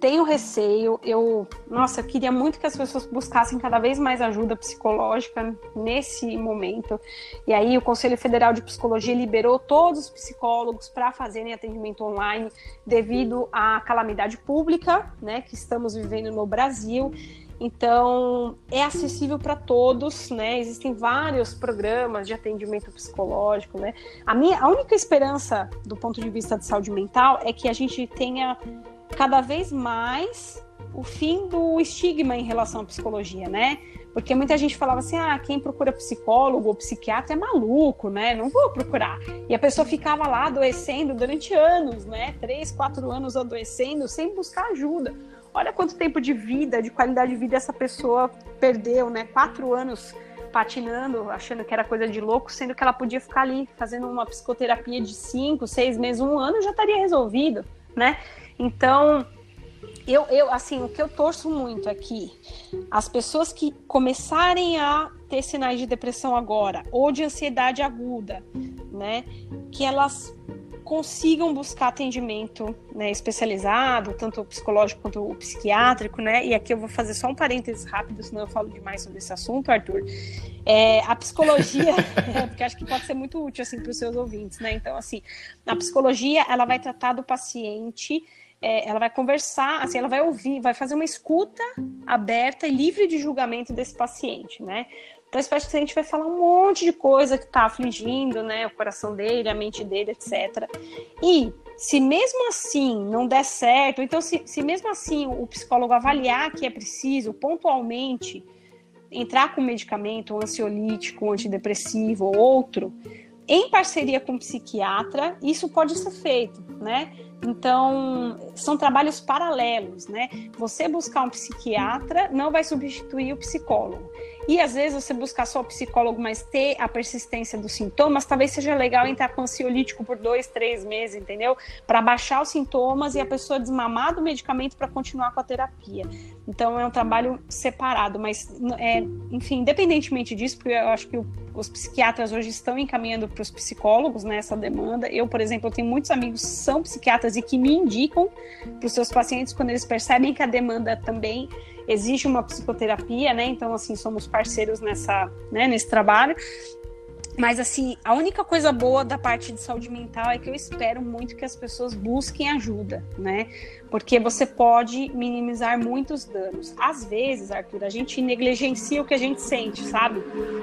[SPEAKER 5] tenho receio. Eu, nossa, eu queria muito que as pessoas buscassem cada vez mais ajuda psicológica nesse momento. E aí, o Conselho Federal de Psicologia liberou todos os psicólogos para fazerem atendimento online devido à calamidade pública, né, que estamos vivendo no Brasil. Então, é acessível para todos, né? Existem vários programas de atendimento psicológico, né? A minha a única esperança do ponto de vista de saúde mental é que a gente tenha cada vez mais o fim do estigma em relação à psicologia, né? Porque muita gente falava assim: ah, quem procura psicólogo ou psiquiatra é maluco, né? Não vou procurar. E a pessoa ficava lá adoecendo durante anos, né? Três, quatro anos adoecendo sem buscar ajuda. Olha quanto tempo de vida, de qualidade de vida essa pessoa perdeu, né? Quatro anos patinando, achando que era coisa de louco, sendo que ela podia ficar ali fazendo uma psicoterapia de cinco, seis meses, um ano, já estaria resolvido, né? Então, eu, eu, assim, o que eu torço muito é que as pessoas que começarem a ter sinais de depressão agora, ou de ansiedade aguda, né, que elas consigam buscar atendimento né, especializado, tanto o psicológico quanto o psiquiátrico, né? E aqui eu vou fazer só um parênteses rápido, senão eu falo demais sobre esse assunto, Arthur. É, a psicologia, é, porque acho que pode ser muito útil assim para os seus ouvintes, né? Então, assim, a psicologia ela vai tratar do paciente é, ela vai conversar, assim, ela vai ouvir, vai fazer uma escuta aberta e livre de julgamento desse paciente, né? Então, esse paciente vai falar um monte de coisa que está afligindo, né? O coração dele, a mente dele, etc. E se mesmo assim não der certo, então se, se mesmo assim o psicólogo avaliar que é preciso pontualmente entrar com medicamento um ansiolítico, um antidepressivo ou outro, em parceria com o psiquiatra, isso pode ser feito, né? Então, são trabalhos paralelos, né? Você buscar um psiquiatra não vai substituir o psicólogo. E às vezes você buscar só o psicólogo, mas ter a persistência dos sintomas, talvez seja legal entrar com ansiolítico por dois, três meses, entendeu? Para baixar os sintomas e a pessoa desmamar do medicamento para continuar com a terapia. Então é um trabalho separado, mas é, enfim, independentemente disso, porque eu acho que o, os psiquiatras hoje estão encaminhando para os psicólogos nessa né, demanda. Eu, por exemplo, tenho muitos amigos que são psiquiatras e que me indicam para os seus pacientes quando eles percebem que a demanda também exige uma psicoterapia, né? Então, assim, somos parceiros nessa, né, nesse trabalho. Mas, assim, a única coisa boa da parte de saúde mental é que eu espero muito que as pessoas busquem ajuda, né? Porque você pode minimizar muitos danos. Às vezes, Arthur, a gente negligencia o que a gente sente, sabe?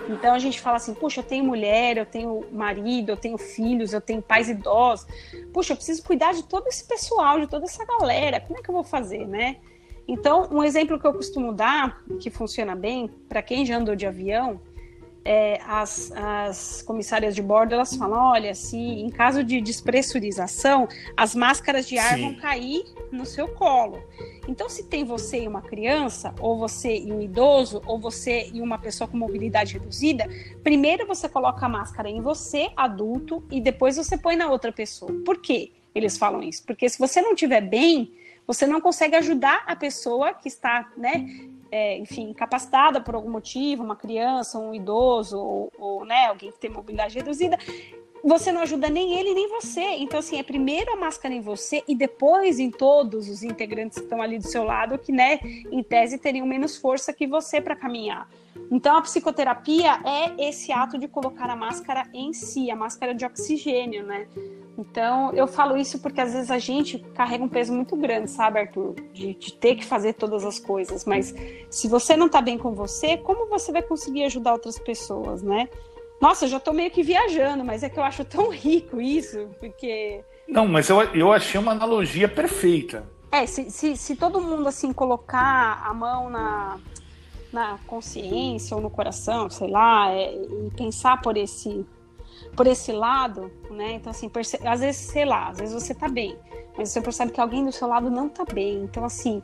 [SPEAKER 5] Então a gente fala assim: puxa, eu tenho mulher, eu tenho marido, eu tenho filhos, eu tenho pais idosos. Puxa, eu preciso cuidar de todo esse pessoal, de toda essa galera. Como é que eu vou fazer, né? Então, um exemplo que eu costumo dar, que funciona bem, para quem já andou de avião, é, as, as comissárias de bordo elas falam: olha, se em caso de despressurização, as máscaras de ar Sim. vão cair no seu colo. Então, se tem você e uma criança, ou você e um idoso, ou você e uma pessoa com mobilidade reduzida, primeiro você coloca a máscara em você, adulto, e depois você põe na outra pessoa. Por quê? Eles falam isso. Porque se você não estiver bem, você não consegue ajudar a pessoa que está, né, é, enfim, capacitada por algum motivo, uma criança, um idoso, ou, ou né, alguém que tem mobilidade reduzida, você não ajuda nem ele nem você. Então, assim, é primeiro a máscara em você e depois em todos os integrantes que estão ali do seu lado, que, né, em tese, teriam menos força que você para caminhar. Então, a psicoterapia é esse ato de colocar a máscara em si, a máscara de oxigênio, né? Então, eu falo isso porque às vezes a gente carrega um peso muito grande, sabe, Arthur? De, de ter que fazer todas as coisas. Mas se você não tá bem com você, como você vai conseguir ajudar outras pessoas, né? Nossa, eu já tô meio que viajando, mas é que eu acho tão rico isso, porque.
[SPEAKER 2] Não, mas eu, eu achei uma analogia perfeita.
[SPEAKER 5] É, se, se, se todo mundo, assim, colocar a mão na, na consciência ou no coração, sei lá, é, e pensar por esse por esse lado, né? Então, assim, às vezes, sei lá, às vezes você tá bem, mas você percebe que alguém do seu lado não tá bem. Então, assim,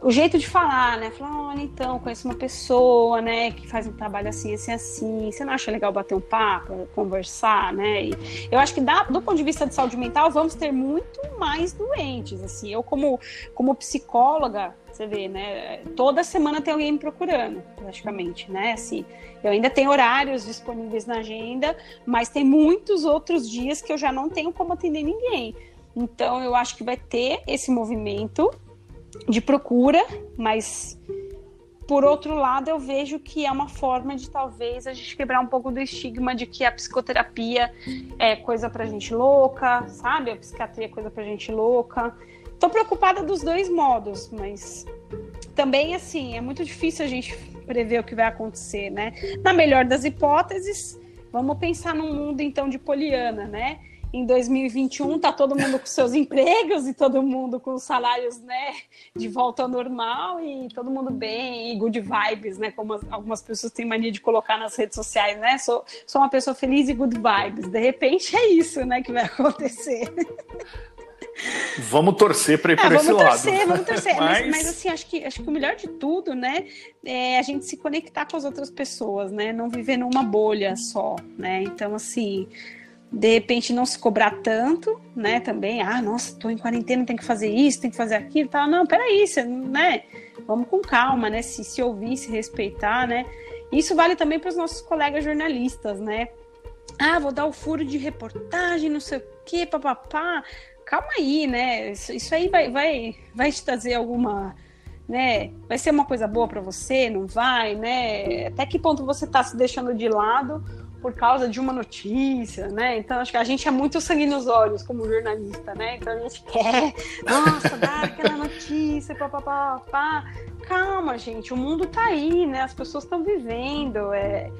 [SPEAKER 5] o jeito de falar, né? Falar, olha, então, conheço uma pessoa, né, que faz um trabalho assim, assim, assim. Você não acha legal bater um papo, conversar, né? E eu acho que do ponto de vista de saúde mental, vamos ter muito mais doentes, assim. Eu, como, como psicóloga, você vê, né? Toda semana tem alguém me procurando, praticamente, né? Assim, eu ainda tenho horários disponíveis na agenda, mas tem muitos outros dias que eu já não tenho como atender ninguém. Então, eu acho que vai ter esse movimento de procura, mas por outro lado, eu vejo que é uma forma de talvez a gente quebrar um pouco do estigma de que a psicoterapia é coisa pra gente louca, sabe? A psiquiatria é coisa pra gente louca. Tô preocupada dos dois modos, mas também assim, é muito difícil a gente prever o que vai acontecer, né? Na melhor das hipóteses, vamos pensar num mundo então de poliana, né? Em 2021 tá todo mundo com seus empregos e todo mundo com salários, né, de volta ao normal e todo mundo bem e good vibes, né, como algumas pessoas têm mania de colocar nas redes sociais, né? Sou, sou uma pessoa feliz e good vibes. De repente é isso, né, que vai acontecer.
[SPEAKER 2] Vamos torcer para ir é, por esse
[SPEAKER 5] torcer,
[SPEAKER 2] lado.
[SPEAKER 5] Vamos torcer, mas... mas, mas assim, acho que, acho que o melhor de tudo, né, é a gente se conectar com as outras pessoas, né, não viver numa bolha só, né, então assim, de repente não se cobrar tanto, né, também, ah, nossa, tô em quarentena, tem que fazer isso, tem que fazer aquilo, tal, não, peraí, você, né, vamos com calma, né, se, se ouvir, se respeitar, né, isso vale também para os nossos colegas jornalistas, né, ah, vou dar o furo de reportagem, não sei o que, papapá calma aí, né? Isso, isso aí vai, vai, vai te trazer alguma. Né? Vai ser uma coisa boa para você? Não vai, né? Até que ponto você está se deixando de lado por causa de uma notícia, né? Então acho que a gente é muito sangue nos olhos como jornalista, né? Então a gente quer, nossa, dar aquela notícia, papapá, pá. Calma, gente, o mundo tá aí, né? As pessoas estão vivendo, é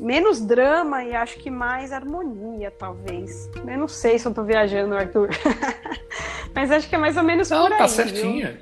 [SPEAKER 5] menos drama e acho que mais harmonia, talvez. Eu não sei se eu tô viajando, Arthur. Mas acho que é mais ou menos
[SPEAKER 2] não,
[SPEAKER 5] por
[SPEAKER 2] tá
[SPEAKER 5] aí.
[SPEAKER 2] Tá certinha.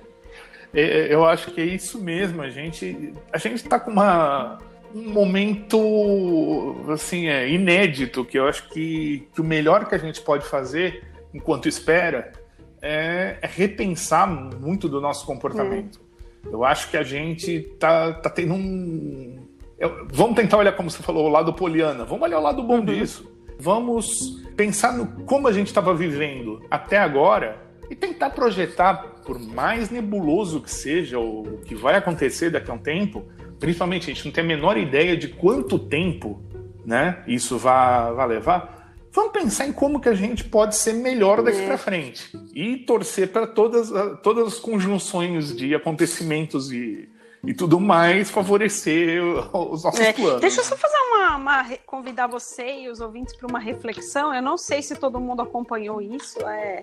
[SPEAKER 2] Viu? Eu acho que é isso mesmo. A gente, a gente tá com uma um momento assim é inédito que eu acho que, que o melhor que a gente pode fazer enquanto espera é, é repensar muito do nosso comportamento. É. Eu acho que a gente tá, tá tendo um eu, vamos tentar olhar como você falou o lado poliana. Vamos olhar o lado bom uhum. disso. Vamos pensar no como a gente estava vivendo até agora e tentar projetar, por mais nebuloso que seja o que vai acontecer daqui a um tempo, principalmente a gente não tem a menor ideia de quanto tempo né, isso vai, vai levar, vamos pensar em como que a gente pode ser melhor daqui é. para frente e torcer para todas, todas as conjunções de acontecimentos e, e tudo mais favorecer os nossos é. planos.
[SPEAKER 5] Deixa eu só fazer uma, uma convidar você e os ouvintes para uma reflexão. Eu não sei se todo mundo acompanhou isso. É,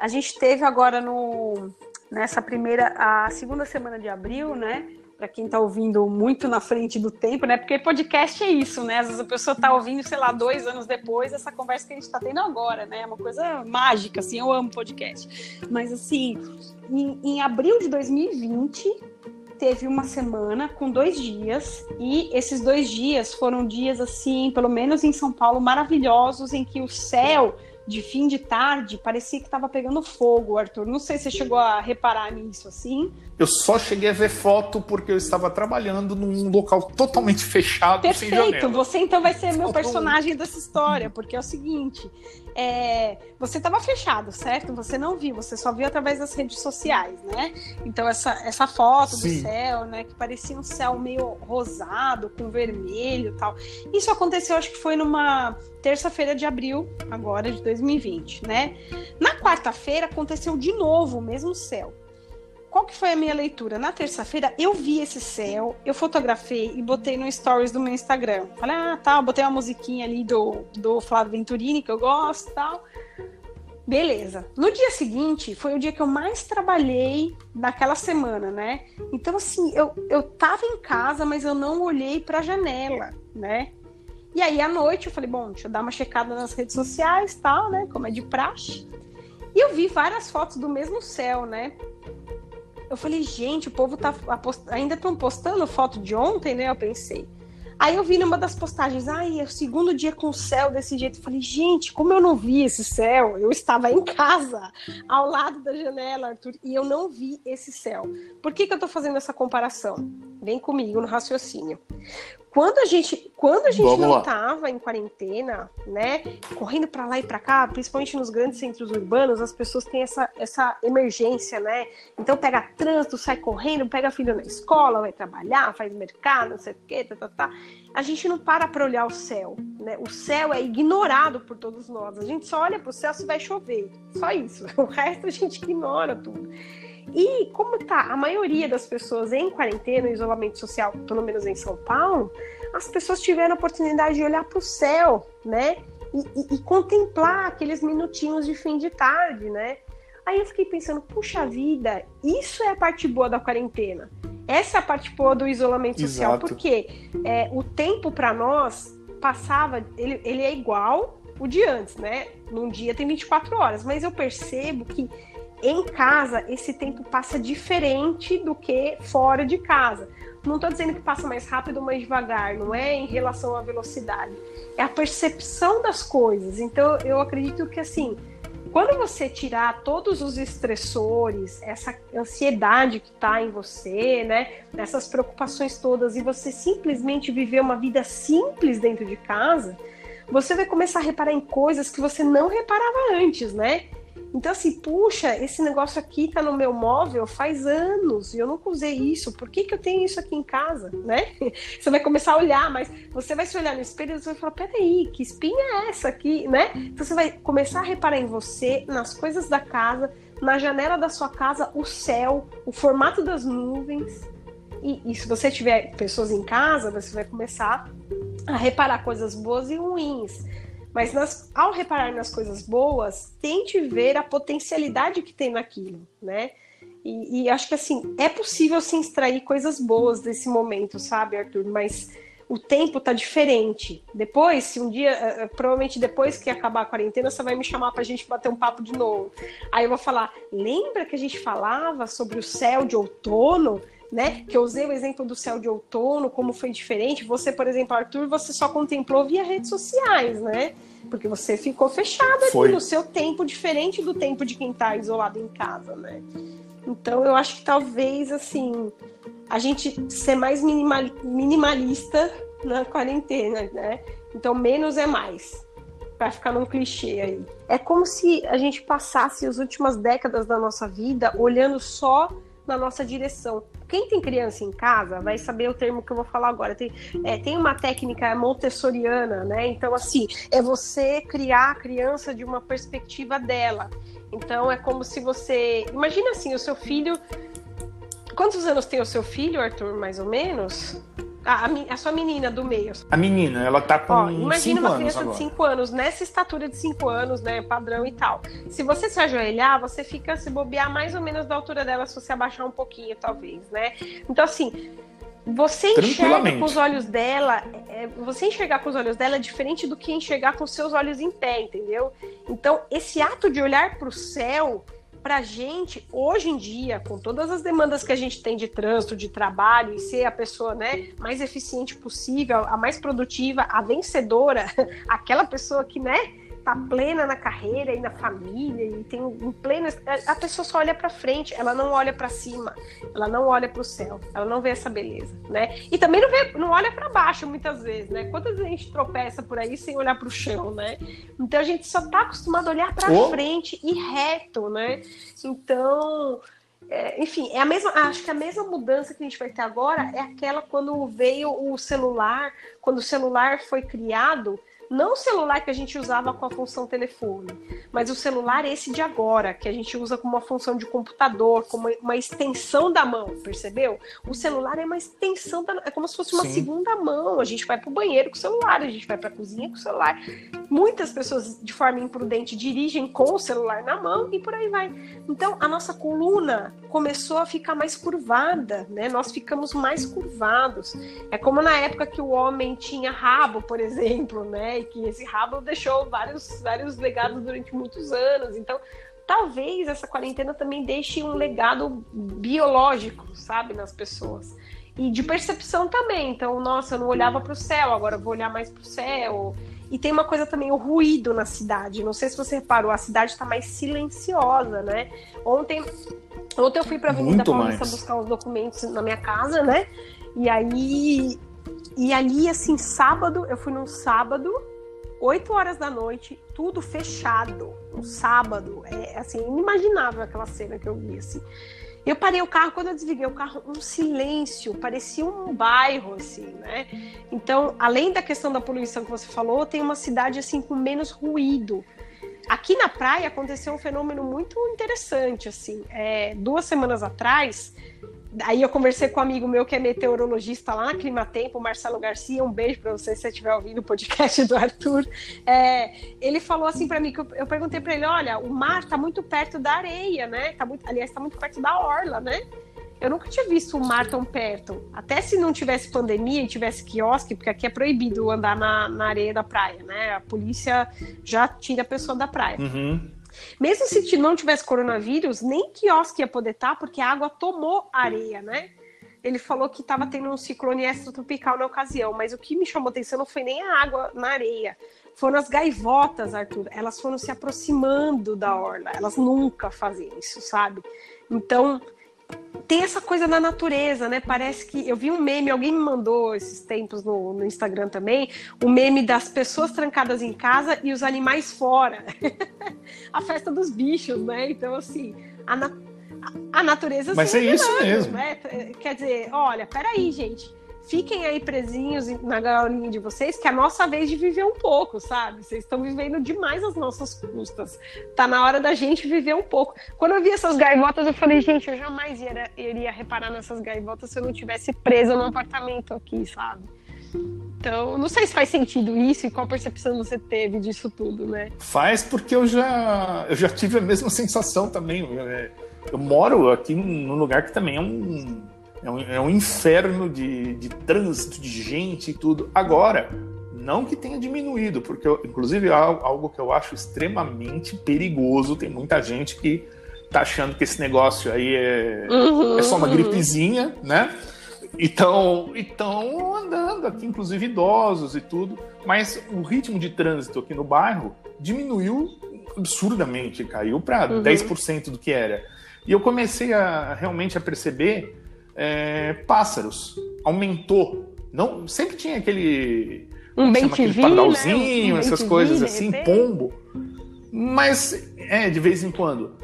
[SPEAKER 5] a gente teve agora no nessa primeira a segunda semana de abril, né? Para quem está ouvindo muito na frente do tempo, né? Porque podcast é isso, né? Às vezes a pessoa está ouvindo, sei lá, dois anos depois, essa conversa que a gente está tendo agora, né? É uma coisa mágica, assim, eu amo podcast. Mas, assim, em, em abril de 2020, teve uma semana com dois dias, e esses dois dias foram dias, assim, pelo menos em São Paulo, maravilhosos, em que o céu de fim de tarde, parecia que estava pegando fogo, Arthur. Não sei se você chegou a reparar nisso assim.
[SPEAKER 2] Eu só cheguei a ver foto porque eu estava trabalhando num local totalmente fechado.
[SPEAKER 5] Perfeito. Você então vai ser meu personagem dessa história, porque é o seguinte: é, você estava fechado, certo? Você não viu, você só viu através das redes sociais, né? Então essa, essa foto Sim. do céu, né, que parecia um céu meio rosado com vermelho, e tal. Isso aconteceu, acho que foi numa terça-feira de abril, agora de 2020, né? Na quarta-feira aconteceu de novo o mesmo céu. Qual que foi a minha leitura? Na terça-feira eu vi esse céu, eu fotografei e botei no stories do meu Instagram. Falei, ah, tá, botei uma musiquinha ali do, do Flávio Venturini, que eu gosto tal. Beleza. No dia seguinte, foi o dia que eu mais trabalhei naquela semana, né? Então, assim, eu, eu tava em casa, mas eu não olhei pra janela, né? E aí, à noite, eu falei, bom, deixa eu dar uma checada nas redes sociais, tal, né? Como é de praxe. E eu vi várias fotos do mesmo céu, né? Eu falei, gente, o povo tá ainda estão postando foto de ontem, né? Eu pensei. Aí eu vi numa das postagens, ai, é o segundo dia com o céu desse jeito. Eu falei, gente, como eu não vi esse céu? Eu estava em casa, ao lado da janela, Arthur, e eu não vi esse céu. Por que, que eu tô fazendo essa comparação? Vem comigo no raciocínio. Quando a gente, quando a gente Vamos não lá. tava em quarentena, né, correndo para lá e para cá, principalmente nos grandes centros urbanos, as pessoas têm essa, essa emergência, né? Então pega trânsito, sai correndo, pega filho na escola, vai trabalhar, faz mercado, não sei o quê, tá, tá, tá. A gente não para para olhar o céu, né? O céu é ignorado por todos nós. A gente só olha para o céu se vai chover. Só isso. O resto a gente ignora tudo. E como tá a maioria das pessoas em quarentena, isolamento social, pelo menos em São Paulo, as pessoas tiveram a oportunidade de olhar para o céu, né? E, e, e, contemplar aqueles minutinhos de fim de tarde, né? Aí eu fiquei pensando, puxa vida, isso é a parte boa da quarentena. Essa é a parte boa do isolamento social, Exato. porque é, o tempo para nós passava, ele, ele é igual o de antes, né? Num dia tem 24 horas, mas eu percebo que em casa esse tempo passa diferente do que fora de casa. Não estou dizendo que passa mais rápido ou mais devagar, não é em relação à velocidade. É a percepção das coisas. Então eu acredito que assim, quando você tirar todos os estressores, essa ansiedade que está em você, né, essas preocupações todas, e você simplesmente viver uma vida simples dentro de casa, você vai começar a reparar em coisas que você não reparava antes, né? Então, assim, puxa, esse negócio aqui tá no meu móvel faz anos e eu nunca usei isso. Por que, que eu tenho isso aqui em casa, né? Você vai começar a olhar, mas você vai se olhar no espelho e você vai falar: peraí, que espinha é essa aqui, né? Então, você vai começar a reparar em você, nas coisas da casa, na janela da sua casa, o céu, o formato das nuvens. E, e se você tiver pessoas em casa, você vai começar a reparar coisas boas e ruins. Mas nas, ao reparar nas coisas boas, tente ver a potencialidade que tem naquilo, né? E, e acho que assim, é possível se extrair coisas boas desse momento, sabe, Arthur? Mas o tempo tá diferente. Depois, se um dia, eh, eh, provavelmente depois que acabar a quarentena, você vai me chamar pra gente bater um papo de novo. Aí eu vou falar: lembra que a gente falava sobre o céu de outono? Né? Que eu usei o exemplo do céu de outono, como foi diferente. Você, por exemplo, Arthur, você só contemplou via redes sociais, né? Porque você ficou fechado ali no seu tempo, diferente do tempo de quem está isolado em casa, né? Então eu acho que talvez assim a gente ser mais minimal, minimalista na quarentena, né? Então menos é mais. Para ficar num clichê aí. É como se a gente passasse as últimas décadas da nossa vida olhando só na nossa direção. Quem tem criança em casa vai saber o termo que eu vou falar agora. Tem, é, tem uma técnica montessoriana, né? Então, assim, é você criar a criança de uma perspectiva dela. Então, é como se você. Imagina assim, o seu filho. Quantos anos tem o seu filho, Arthur, mais ou menos? A, a, sua menina do meio.
[SPEAKER 2] A menina, ela tá com Ó,
[SPEAKER 5] Imagina
[SPEAKER 2] uma
[SPEAKER 5] criança de 5 anos, nessa estatura de 5 anos, né? Padrão e tal. Se você se ajoelhar, você fica se bobear mais ou menos da altura dela, se você abaixar um pouquinho, talvez, né? Então, assim, você enxerga com os olhos dela, é, você enxergar com os olhos dela é diferente do que enxergar com seus olhos em pé, entendeu? Então, esse ato de olhar para o céu para gente, hoje em dia, com todas as demandas que a gente tem de trânsito, de trabalho, e ser a pessoa né, mais eficiente possível, a mais produtiva, a vencedora, aquela pessoa que, né? Tá plena na carreira e na família e tem um pleno a pessoa só olha para frente ela não olha para cima ela não olha para o céu ela não vê essa beleza né? E também não vê não olha para baixo muitas vezes né? Quantas vezes a gente tropeça por aí sem olhar para o chão né? Então a gente só tá acostumado a olhar para oh. frente e reto né? Então é, enfim, é a mesma, acho que a mesma mudança que a gente vai ter agora é aquela quando veio o celular, quando o celular foi criado, não o celular que a gente usava com a função telefone, mas o celular esse de agora, que a gente usa como uma função de computador, como uma extensão da mão, percebeu? O celular é uma extensão da é como se fosse uma Sim. segunda mão. A gente vai para o banheiro com o celular, a gente vai para a cozinha com o celular. Muitas pessoas de forma imprudente dirigem com o celular na mão e por aí vai. Então, a nossa coluna começou a ficar mais curvada, né? Nós ficamos mais curvados. É como na época que o homem tinha rabo, por exemplo, né? E que esse rabo deixou vários, vários legados durante muitos anos. Então, talvez essa quarentena também deixe um legado biológico, sabe, nas pessoas. E de percepção também. Então, nossa, eu não olhava para o céu, agora eu vou olhar mais para o céu. E tem uma coisa também, o ruído na cidade. Não sei se você reparou, a cidade está mais silenciosa, né? Ontem, ontem eu fui para a Avenida Muito Paulista mais. buscar os documentos na minha casa, né? E aí e ali, assim, sábado, eu fui num sábado, 8 horas da noite, tudo fechado. Um sábado. É assim, inimaginável aquela cena que eu vi, assim. Eu parei o carro, quando eu desliguei o carro, um silêncio, parecia um bairro, assim, né? Então, além da questão da poluição que você falou, tem uma cidade, assim, com menos ruído. Aqui na praia aconteceu um fenômeno muito interessante, assim. É, duas semanas atrás, Aí eu conversei com um amigo meu que é meteorologista lá na Climatempo, Marcelo Garcia, um beijo para você se você estiver ouvindo o podcast do Arthur. É, ele falou assim para mim que eu, eu perguntei para ele, olha, o mar está muito perto da areia, né? Tá muito, aliás, está muito perto da orla, né? Eu nunca tinha visto o mar tão perto. Até se não tivesse pandemia e tivesse quiosque, porque aqui é proibido andar na, na areia da praia, né? A polícia já tira a pessoa da praia.
[SPEAKER 2] Uhum.
[SPEAKER 5] Mesmo se não tivesse coronavírus, nem quiosque ia poder estar, porque a água tomou areia, né? Ele falou que estava tendo um ciclone extratropical na ocasião, mas o que me chamou atenção não foi nem a água na areia, foram as gaivotas, Arthur. Elas foram se aproximando da orla. Elas nunca fazem isso, sabe? Então, tem essa coisa da natureza, né? Parece que eu vi um meme, alguém me mandou esses tempos no, no Instagram também, o meme das pessoas trancadas em casa e os animais fora. a festa dos bichos, né? Então, assim, a, na, a natureza
[SPEAKER 2] Mas é isso mesmo.
[SPEAKER 5] Né? Quer dizer, olha, peraí, gente fiquem aí presinhos na galinha de vocês, que é a nossa vez de viver um pouco, sabe? Vocês estão vivendo demais as nossas custas. Tá na hora da gente viver um pouco. Quando eu vi essas gaivotas, eu falei, gente, eu jamais iria, iria reparar nessas gaivotas se eu não tivesse presa no apartamento aqui, sabe? Então, não sei se faz sentido isso e qual percepção você teve disso tudo, né?
[SPEAKER 2] Faz porque eu já, eu já tive a mesma sensação também. É, eu moro aqui num lugar que também é um, é um, é um inferno de, de trânsito, de gente e tudo. Agora, não que tenha diminuído, porque eu, inclusive é algo que eu acho extremamente perigoso. Tem muita gente que tá achando que esse negócio aí é, uhum, é só uma uhum. gripezinha, né? Então, estão andando aqui, inclusive idosos e tudo, mas o ritmo de trânsito aqui no bairro diminuiu absurdamente, caiu para uhum. 10% do que era. E eu comecei a realmente a perceber é, pássaros, aumentou. Não, sempre tinha aquele
[SPEAKER 5] um bem aquele
[SPEAKER 2] padrãozinho, né? um essas coisas assim, pombo. Mas é de vez em quando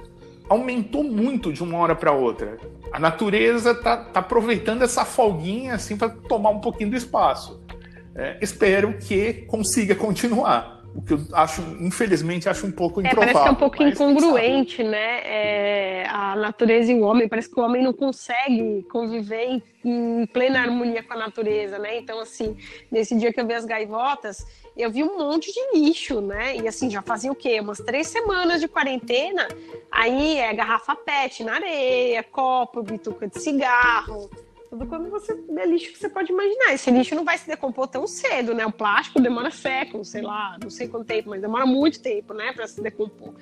[SPEAKER 2] aumentou muito de uma hora para outra. A natureza tá, tá, aproveitando essa folguinha assim para tomar um pouquinho do espaço. É, espero que consiga continuar. O que eu acho, infelizmente, acho um pouco é, improvável.
[SPEAKER 5] Parece que é um pouco incongruente, né? É, a natureza e o homem. Parece que o homem não consegue conviver em, em, plena harmonia com a natureza, né? Então, assim, nesse dia que eu vi as gaivotas, eu vi um monte de lixo, né? E assim, já fazia o quê? Umas três semanas de quarentena. Aí é garrafa PET na areia, copo, bituca de cigarro tudo quando você é lixo que você pode imaginar. Esse lixo não vai se decompor tão cedo, né? O plástico demora séculos, sei lá, não sei quanto tempo, mas demora muito tempo, né, para se decompor.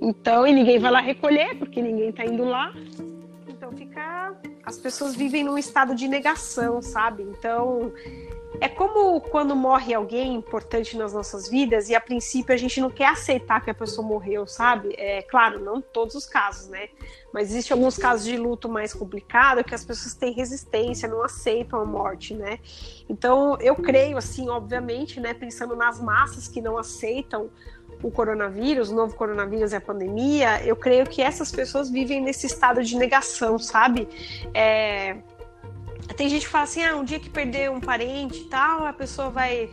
[SPEAKER 5] Então, e ninguém vai lá recolher, porque ninguém tá indo lá. Então fica. As pessoas vivem num estado de negação, sabe? Então é como quando morre alguém importante nas nossas vidas e a princípio a gente não quer aceitar que a pessoa morreu, sabe? É claro, não todos os casos, né? Mas existe alguns casos de luto mais complicado que as pessoas têm resistência, não aceitam a morte, né? Então eu creio, assim, obviamente, né? Pensando nas massas que não aceitam o coronavírus, o novo coronavírus e a pandemia, eu creio que essas pessoas vivem nesse estado de negação, sabe? É tem gente que fala assim, ah, um dia que perder um parente e tal, a pessoa vai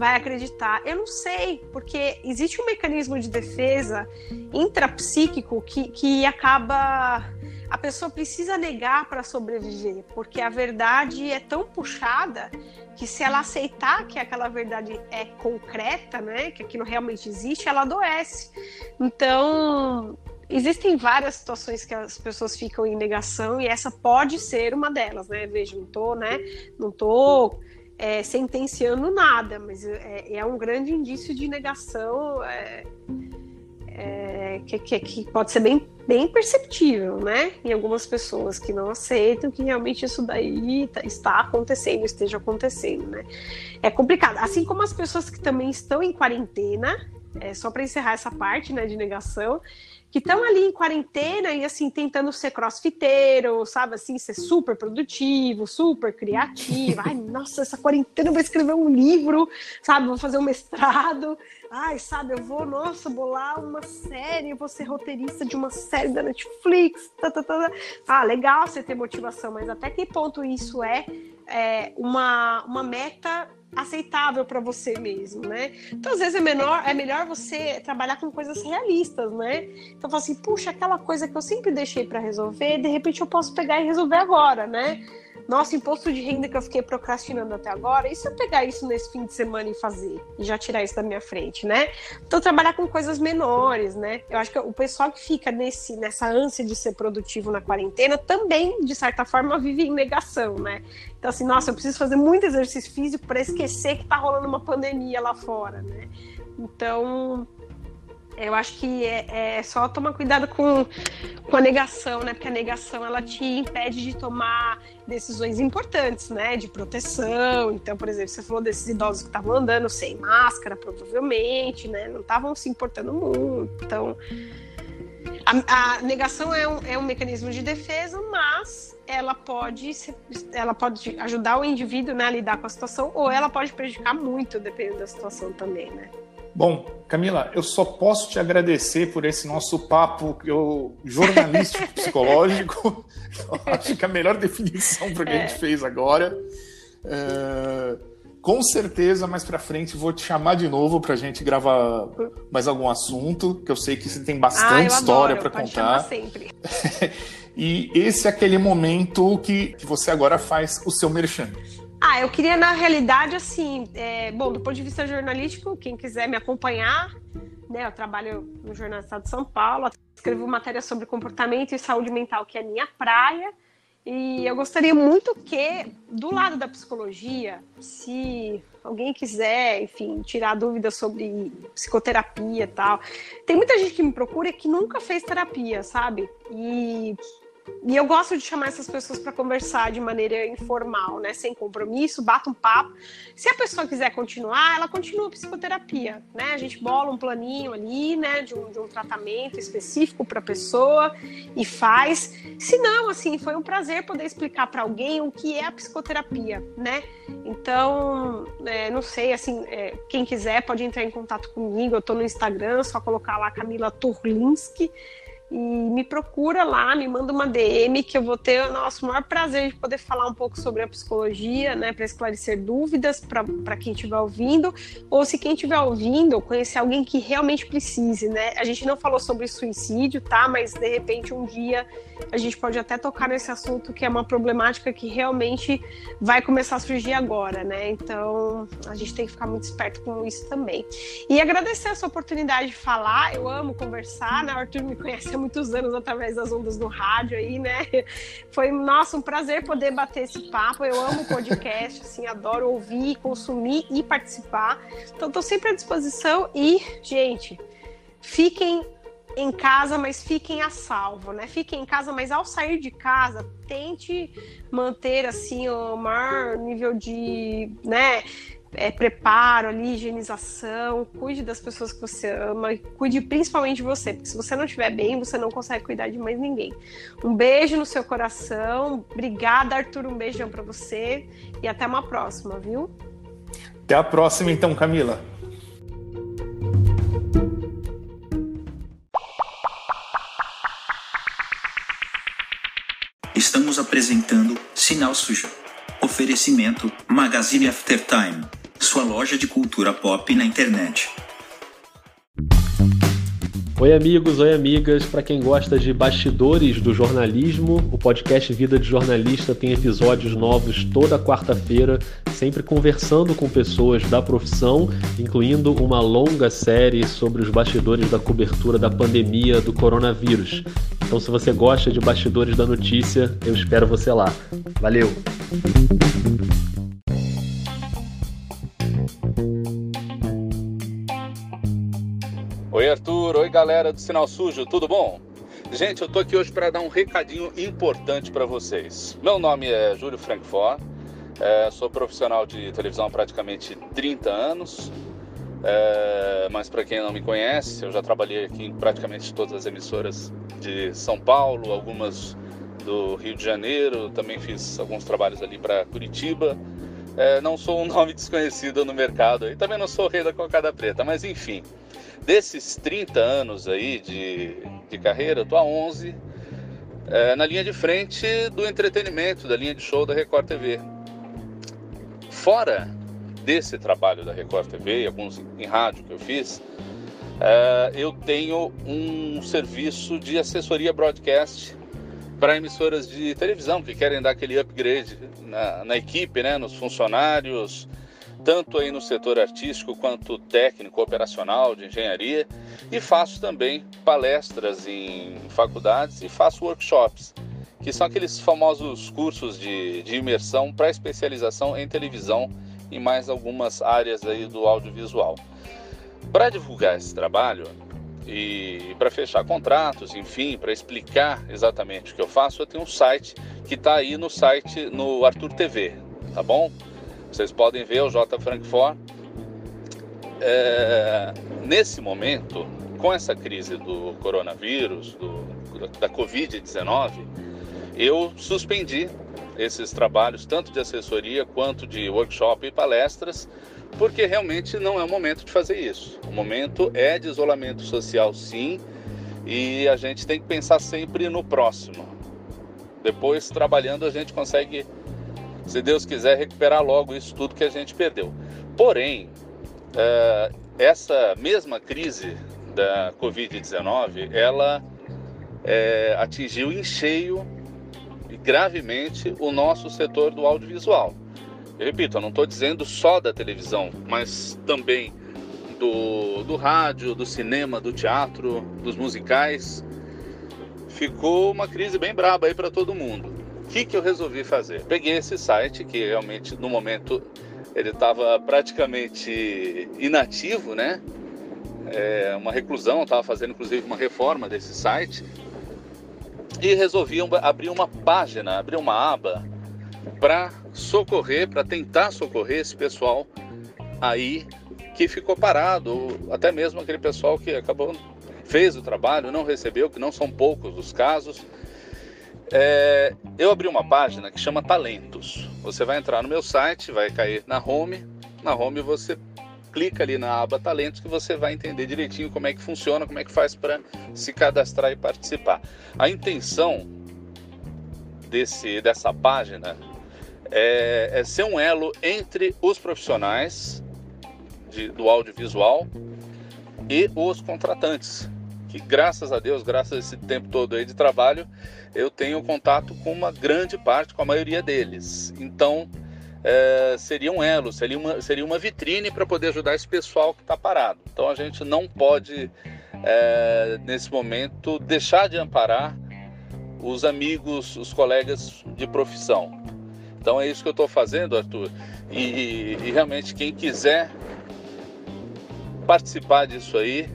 [SPEAKER 5] vai acreditar. Eu não sei, porque existe um mecanismo de defesa intrapsíquico que, que acaba. A pessoa precisa negar para sobreviver, porque a verdade é tão puxada que se ela aceitar que aquela verdade é concreta, né, que aquilo realmente existe, ela adoece. Então, Existem várias situações que as pessoas ficam em negação e essa pode ser uma delas, né? Veja, não tô, né? Não tô é, sentenciando nada, mas é, é, um grande indício de negação é, é, que, que, que, pode ser bem, bem perceptível, né? Em algumas pessoas que não aceitam que realmente isso daí tá, está acontecendo, esteja acontecendo, né? É complicado. Assim como as pessoas que também estão em quarentena, é, só para encerrar essa parte né, de negação, que estão ali em quarentena e assim tentando ser crossfiteiro, sabe assim, ser super produtivo, super criativo. Ai, nossa, essa quarentena eu vou escrever um livro, sabe, vou fazer um mestrado. Ai, sabe, eu vou, nossa, bolar uma série, vou ser roteirista de uma série da Netflix. Tá, tá, tá. tá. Ah, legal você ter motivação, mas até que ponto isso é, é uma, uma meta aceitável para você mesmo, né? Então, às vezes é, menor, é melhor você trabalhar com coisas realistas, né? Então, assim, puxa, aquela coisa que eu sempre deixei para resolver, de repente eu posso pegar e resolver agora, né? Nossa, imposto de renda que eu fiquei procrastinando até agora, e se eu pegar isso nesse fim de semana e fazer? E já tirar isso da minha frente, né? Então, trabalhar com coisas menores, né? Eu acho que o pessoal que fica nesse, nessa ânsia de ser produtivo na quarentena também, de certa forma, vive em negação, né? Então, assim, nossa, eu preciso fazer muito exercício físico para esquecer que tá rolando uma pandemia lá fora, né? Então, eu acho que é, é, só tomar cuidado com, com a negação, né? Porque a negação ela te impede de tomar decisões importantes, né? De proteção. Então, por exemplo, você falou desses idosos que estavam andando sem máscara, provavelmente, né? Não estavam se importando muito. Então, a, a negação é um, é um mecanismo de defesa, mas ela pode, ela pode ajudar o indivíduo né, a lidar com a situação, ou ela pode prejudicar muito, dependendo da situação também, né?
[SPEAKER 2] Bom, Camila, eu só posso te agradecer por esse nosso papo eu, jornalístico psicológico. acho que a melhor definição para o que é. a gente fez agora. É, com certeza, mais para frente, vou te chamar de novo para a gente gravar mais algum assunto, que eu sei que você tem bastante ah, história para contar.
[SPEAKER 5] sempre.
[SPEAKER 2] e esse é aquele momento que, que você agora faz o seu merchan.
[SPEAKER 5] Ah, eu queria, na realidade, assim, é, bom, do ponto de vista jornalístico, quem quiser me acompanhar, né, eu trabalho no Jornal do Estado de São Paulo, escrevo matéria sobre comportamento e saúde mental, que é a minha praia, e eu gostaria muito que, do lado da psicologia, se alguém quiser, enfim, tirar dúvidas sobre psicoterapia e tal, tem muita gente que me procura que nunca fez terapia, sabe? E e eu gosto de chamar essas pessoas para conversar de maneira informal, né? Sem compromisso, bata um papo. Se a pessoa quiser continuar, ela continua a psicoterapia, né? A gente bola um planinho ali, né? De um, de um tratamento específico para a pessoa e faz. Se não, assim, foi um prazer poder explicar para alguém o que é a psicoterapia, né? Então, é, não sei, assim, é, quem quiser pode entrar em contato comigo. Eu estou no Instagram, só colocar lá Camila Turlinski e me procura lá, me manda uma DM que eu vou ter o nosso maior prazer de poder falar um pouco sobre a psicologia, né, para esclarecer dúvidas para quem estiver ouvindo, ou se quem estiver ouvindo conhecer alguém que realmente precise, né? A gente não falou sobre suicídio, tá? Mas de repente um dia a gente pode até tocar nesse assunto que é uma problemática que realmente vai começar a surgir agora, né? Então a gente tem que ficar muito esperto com isso também. E agradecer essa oportunidade de falar, eu amo conversar, né? O Arthur me conhece muitos anos através das ondas do rádio aí, né? Foi, nossa, um prazer poder bater esse papo. Eu amo podcast, assim, adoro ouvir, consumir e participar. Então, estou sempre à disposição e, gente, fiquem em casa, mas fiquem a salvo, né? Fiquem em casa, mas ao sair de casa, tente manter assim o maior nível de, né, é, preparo ali, higienização, cuide das pessoas que você ama e cuide principalmente de você, porque se você não estiver bem, você não consegue cuidar de mais ninguém. Um beijo no seu coração, obrigada Arthur, um beijão para você e até uma próxima, viu?
[SPEAKER 2] Até a próxima então, Camila.
[SPEAKER 3] Estamos apresentando Sinal Sujo. Oferecimento Magazine After Time, sua loja de cultura pop na internet.
[SPEAKER 6] Oi, amigos, oi, amigas. Para quem gosta de bastidores do jornalismo, o podcast Vida de Jornalista tem episódios novos toda quarta-feira, sempre conversando com pessoas da profissão, incluindo uma longa série sobre os bastidores da cobertura da pandemia do coronavírus. Então, se você gosta de bastidores da notícia, eu espero você lá. Valeu!
[SPEAKER 1] Arthur. Oi, galera do Sinal Sujo, tudo bom? Gente, eu tô aqui hoje para dar um recadinho importante para vocês. Meu nome é Júlio Frankfort, é, sou profissional de televisão há praticamente 30 anos. É, mas para quem não me conhece, eu já trabalhei aqui em praticamente todas as emissoras de São Paulo, algumas do Rio de Janeiro, também fiz alguns trabalhos ali para Curitiba. É, não sou um nome desconhecido no mercado e também não sou rei da cocada preta, mas enfim. Desses 30 anos aí de, de carreira, eu tô há 11 é, na linha de frente do entretenimento, da linha de show da Record TV. Fora desse trabalho da Record TV e alguns em rádio que eu fiz, é, eu tenho um serviço de assessoria broadcast para emissoras de televisão que querem dar aquele upgrade na, na equipe, né, nos funcionários, tanto aí no setor artístico quanto técnico, operacional, de engenharia, e faço também palestras em faculdades e faço workshops, que são aqueles famosos cursos de, de imersão para especialização em televisão e mais algumas áreas aí do audiovisual. Para divulgar esse trabalho e para fechar contratos, enfim, para explicar exatamente o que eu faço, eu tenho um site que está aí no site no Arthur TV, tá bom? Vocês podem ver o J Frankfurt. É, nesse momento, com essa crise do coronavírus, do, da Covid-19, eu suspendi esses trabalhos, tanto de assessoria quanto de workshop e palestras, porque realmente não é o momento de fazer isso. O momento é de isolamento social, sim, e a gente tem que pensar sempre no próximo. Depois, trabalhando, a gente consegue se Deus quiser, recuperar logo isso tudo que a gente perdeu. Porém, é, essa mesma crise da Covid-19, ela é, atingiu em cheio e gravemente o nosso setor do audiovisual. Eu repito, eu não estou dizendo só da televisão, mas também do, do rádio, do cinema, do teatro, dos musicais. Ficou uma crise bem braba aí para todo mundo. Que, que eu resolvi fazer? Peguei esse site, que realmente no momento ele estava praticamente inativo, né? É, uma reclusão, estava fazendo inclusive uma reforma desse site e resolvi abrir uma página, abrir uma aba para socorrer, para tentar socorrer esse pessoal aí que ficou parado, até mesmo aquele pessoal que acabou fez o trabalho, não recebeu, que não são poucos os casos. É, eu abri uma página que chama Talentos. Você vai entrar no meu site, vai cair na home. Na home você clica ali na aba Talentos que você vai entender direitinho como é que funciona, como é que faz para se cadastrar e participar. A intenção desse, dessa página é, é ser um elo entre os profissionais de, do audiovisual e os contratantes, que graças a Deus, graças a esse tempo todo aí de trabalho, eu tenho contato com uma grande parte, com a maioria deles. Então, é, seria um elo, seria uma, seria uma vitrine para poder ajudar esse pessoal que está parado. Então, a gente não pode, é, nesse momento, deixar de amparar os amigos, os colegas de profissão. Então, é isso que eu estou fazendo, Arthur. E, e realmente, quem quiser participar disso aí,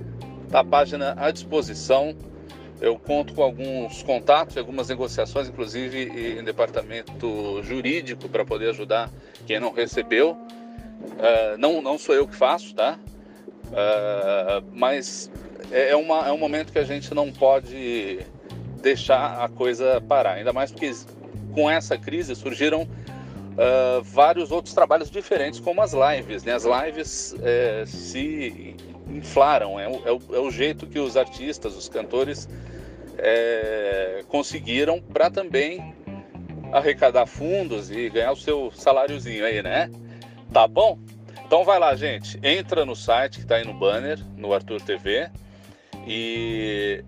[SPEAKER 1] tá a página à disposição eu conto com alguns contatos, algumas negociações, inclusive em departamento jurídico, para poder ajudar quem não recebeu. Uh, não, não sou eu que faço, tá? Uh, mas é, é, uma, é um momento que a gente não pode deixar a coisa parar, ainda mais porque com essa crise surgiram uh, vários outros trabalhos diferentes, como as lives. Né? As lives é, se inflaram. É o, é, o, é o, jeito que os artistas, os cantores é, conseguiram para também arrecadar fundos e ganhar o seu saláriozinho aí, né? Tá bom? Então vai lá, gente. Entra no site que está aí no banner, no Arthur TV. E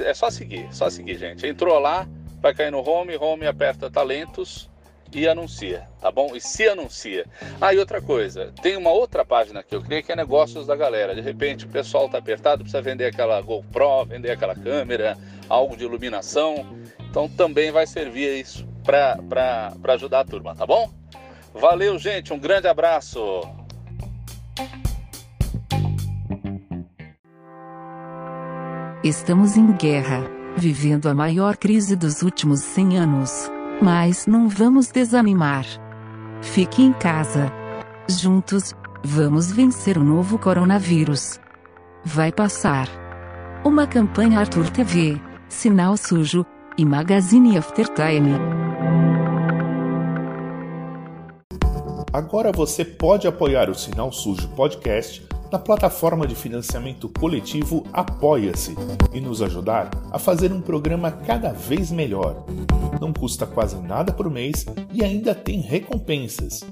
[SPEAKER 1] é só seguir, só seguir, gente. Entrou lá, vai cair no home, home aperta talentos e anuncia, tá bom? E se anuncia. Ah, e outra coisa, tem uma outra página que eu criei que é negócios da galera. De repente o pessoal tá apertado, precisa vender aquela GoPro, vender aquela câmera, algo de iluminação. Então também vai servir isso para ajudar a turma, tá bom? Valeu, gente, um grande abraço.
[SPEAKER 4] Estamos em guerra, vivendo a maior crise dos últimos 100 anos. Mas não vamos desanimar. Fique em casa. Juntos, vamos vencer o novo coronavírus. Vai passar. Uma campanha Arthur TV, Sinal Sujo e Magazine Aftertime.
[SPEAKER 2] Agora você pode apoiar o Sinal Sujo Podcast na plataforma de financiamento coletivo Apoia-se e nos ajudar a fazer um programa cada vez melhor. Não custa quase nada por mês e ainda tem recompensas.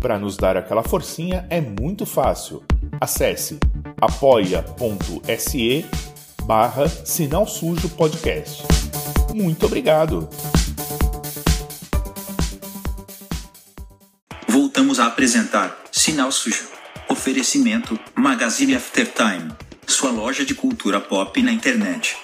[SPEAKER 2] Para nos dar aquela forcinha é muito fácil. Acesse apoia.se barra Sinal Sujo Podcast. Muito obrigado!
[SPEAKER 3] Voltamos a apresentar Sinal Sujo. Oferecimento Magazine Aftertime, sua loja de cultura pop na internet.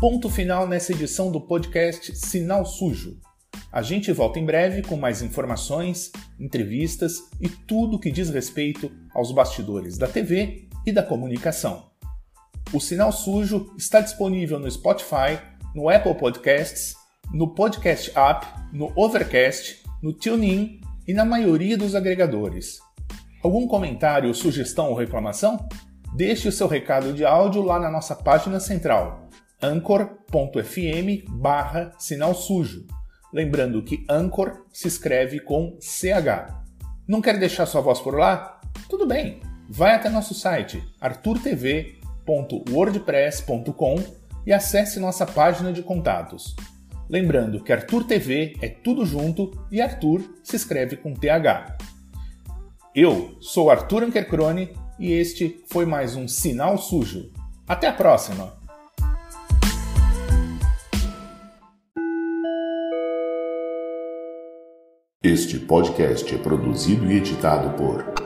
[SPEAKER 2] Ponto final nessa edição do podcast Sinal Sujo. A gente volta em breve com mais informações, entrevistas e tudo que diz respeito aos bastidores da TV e da comunicação. O Sinal Sujo está disponível no Spotify, no Apple Podcasts, no Podcast App, no Overcast, no TuneIn e na maioria dos agregadores. Algum comentário, sugestão ou reclamação? Deixe o seu recado de áudio lá na nossa página central, anchor.fm barra sinal sujo Lembrando que Anchor se escreve com CH. Não quer deixar sua voz por lá? Tudo bem, vai até nosso site arturtv.wordpress.com e acesse nossa página de contatos. Lembrando que Arthur TV é tudo junto e Arthur se escreve com TH. Eu sou Arthur Ankercrone e este foi mais um Sinal Sujo. Até a próxima!
[SPEAKER 7] Este podcast é produzido e editado por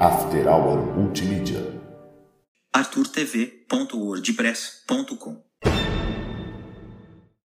[SPEAKER 7] After Hour Multimídia.
[SPEAKER 3] arturtv.wordpress.com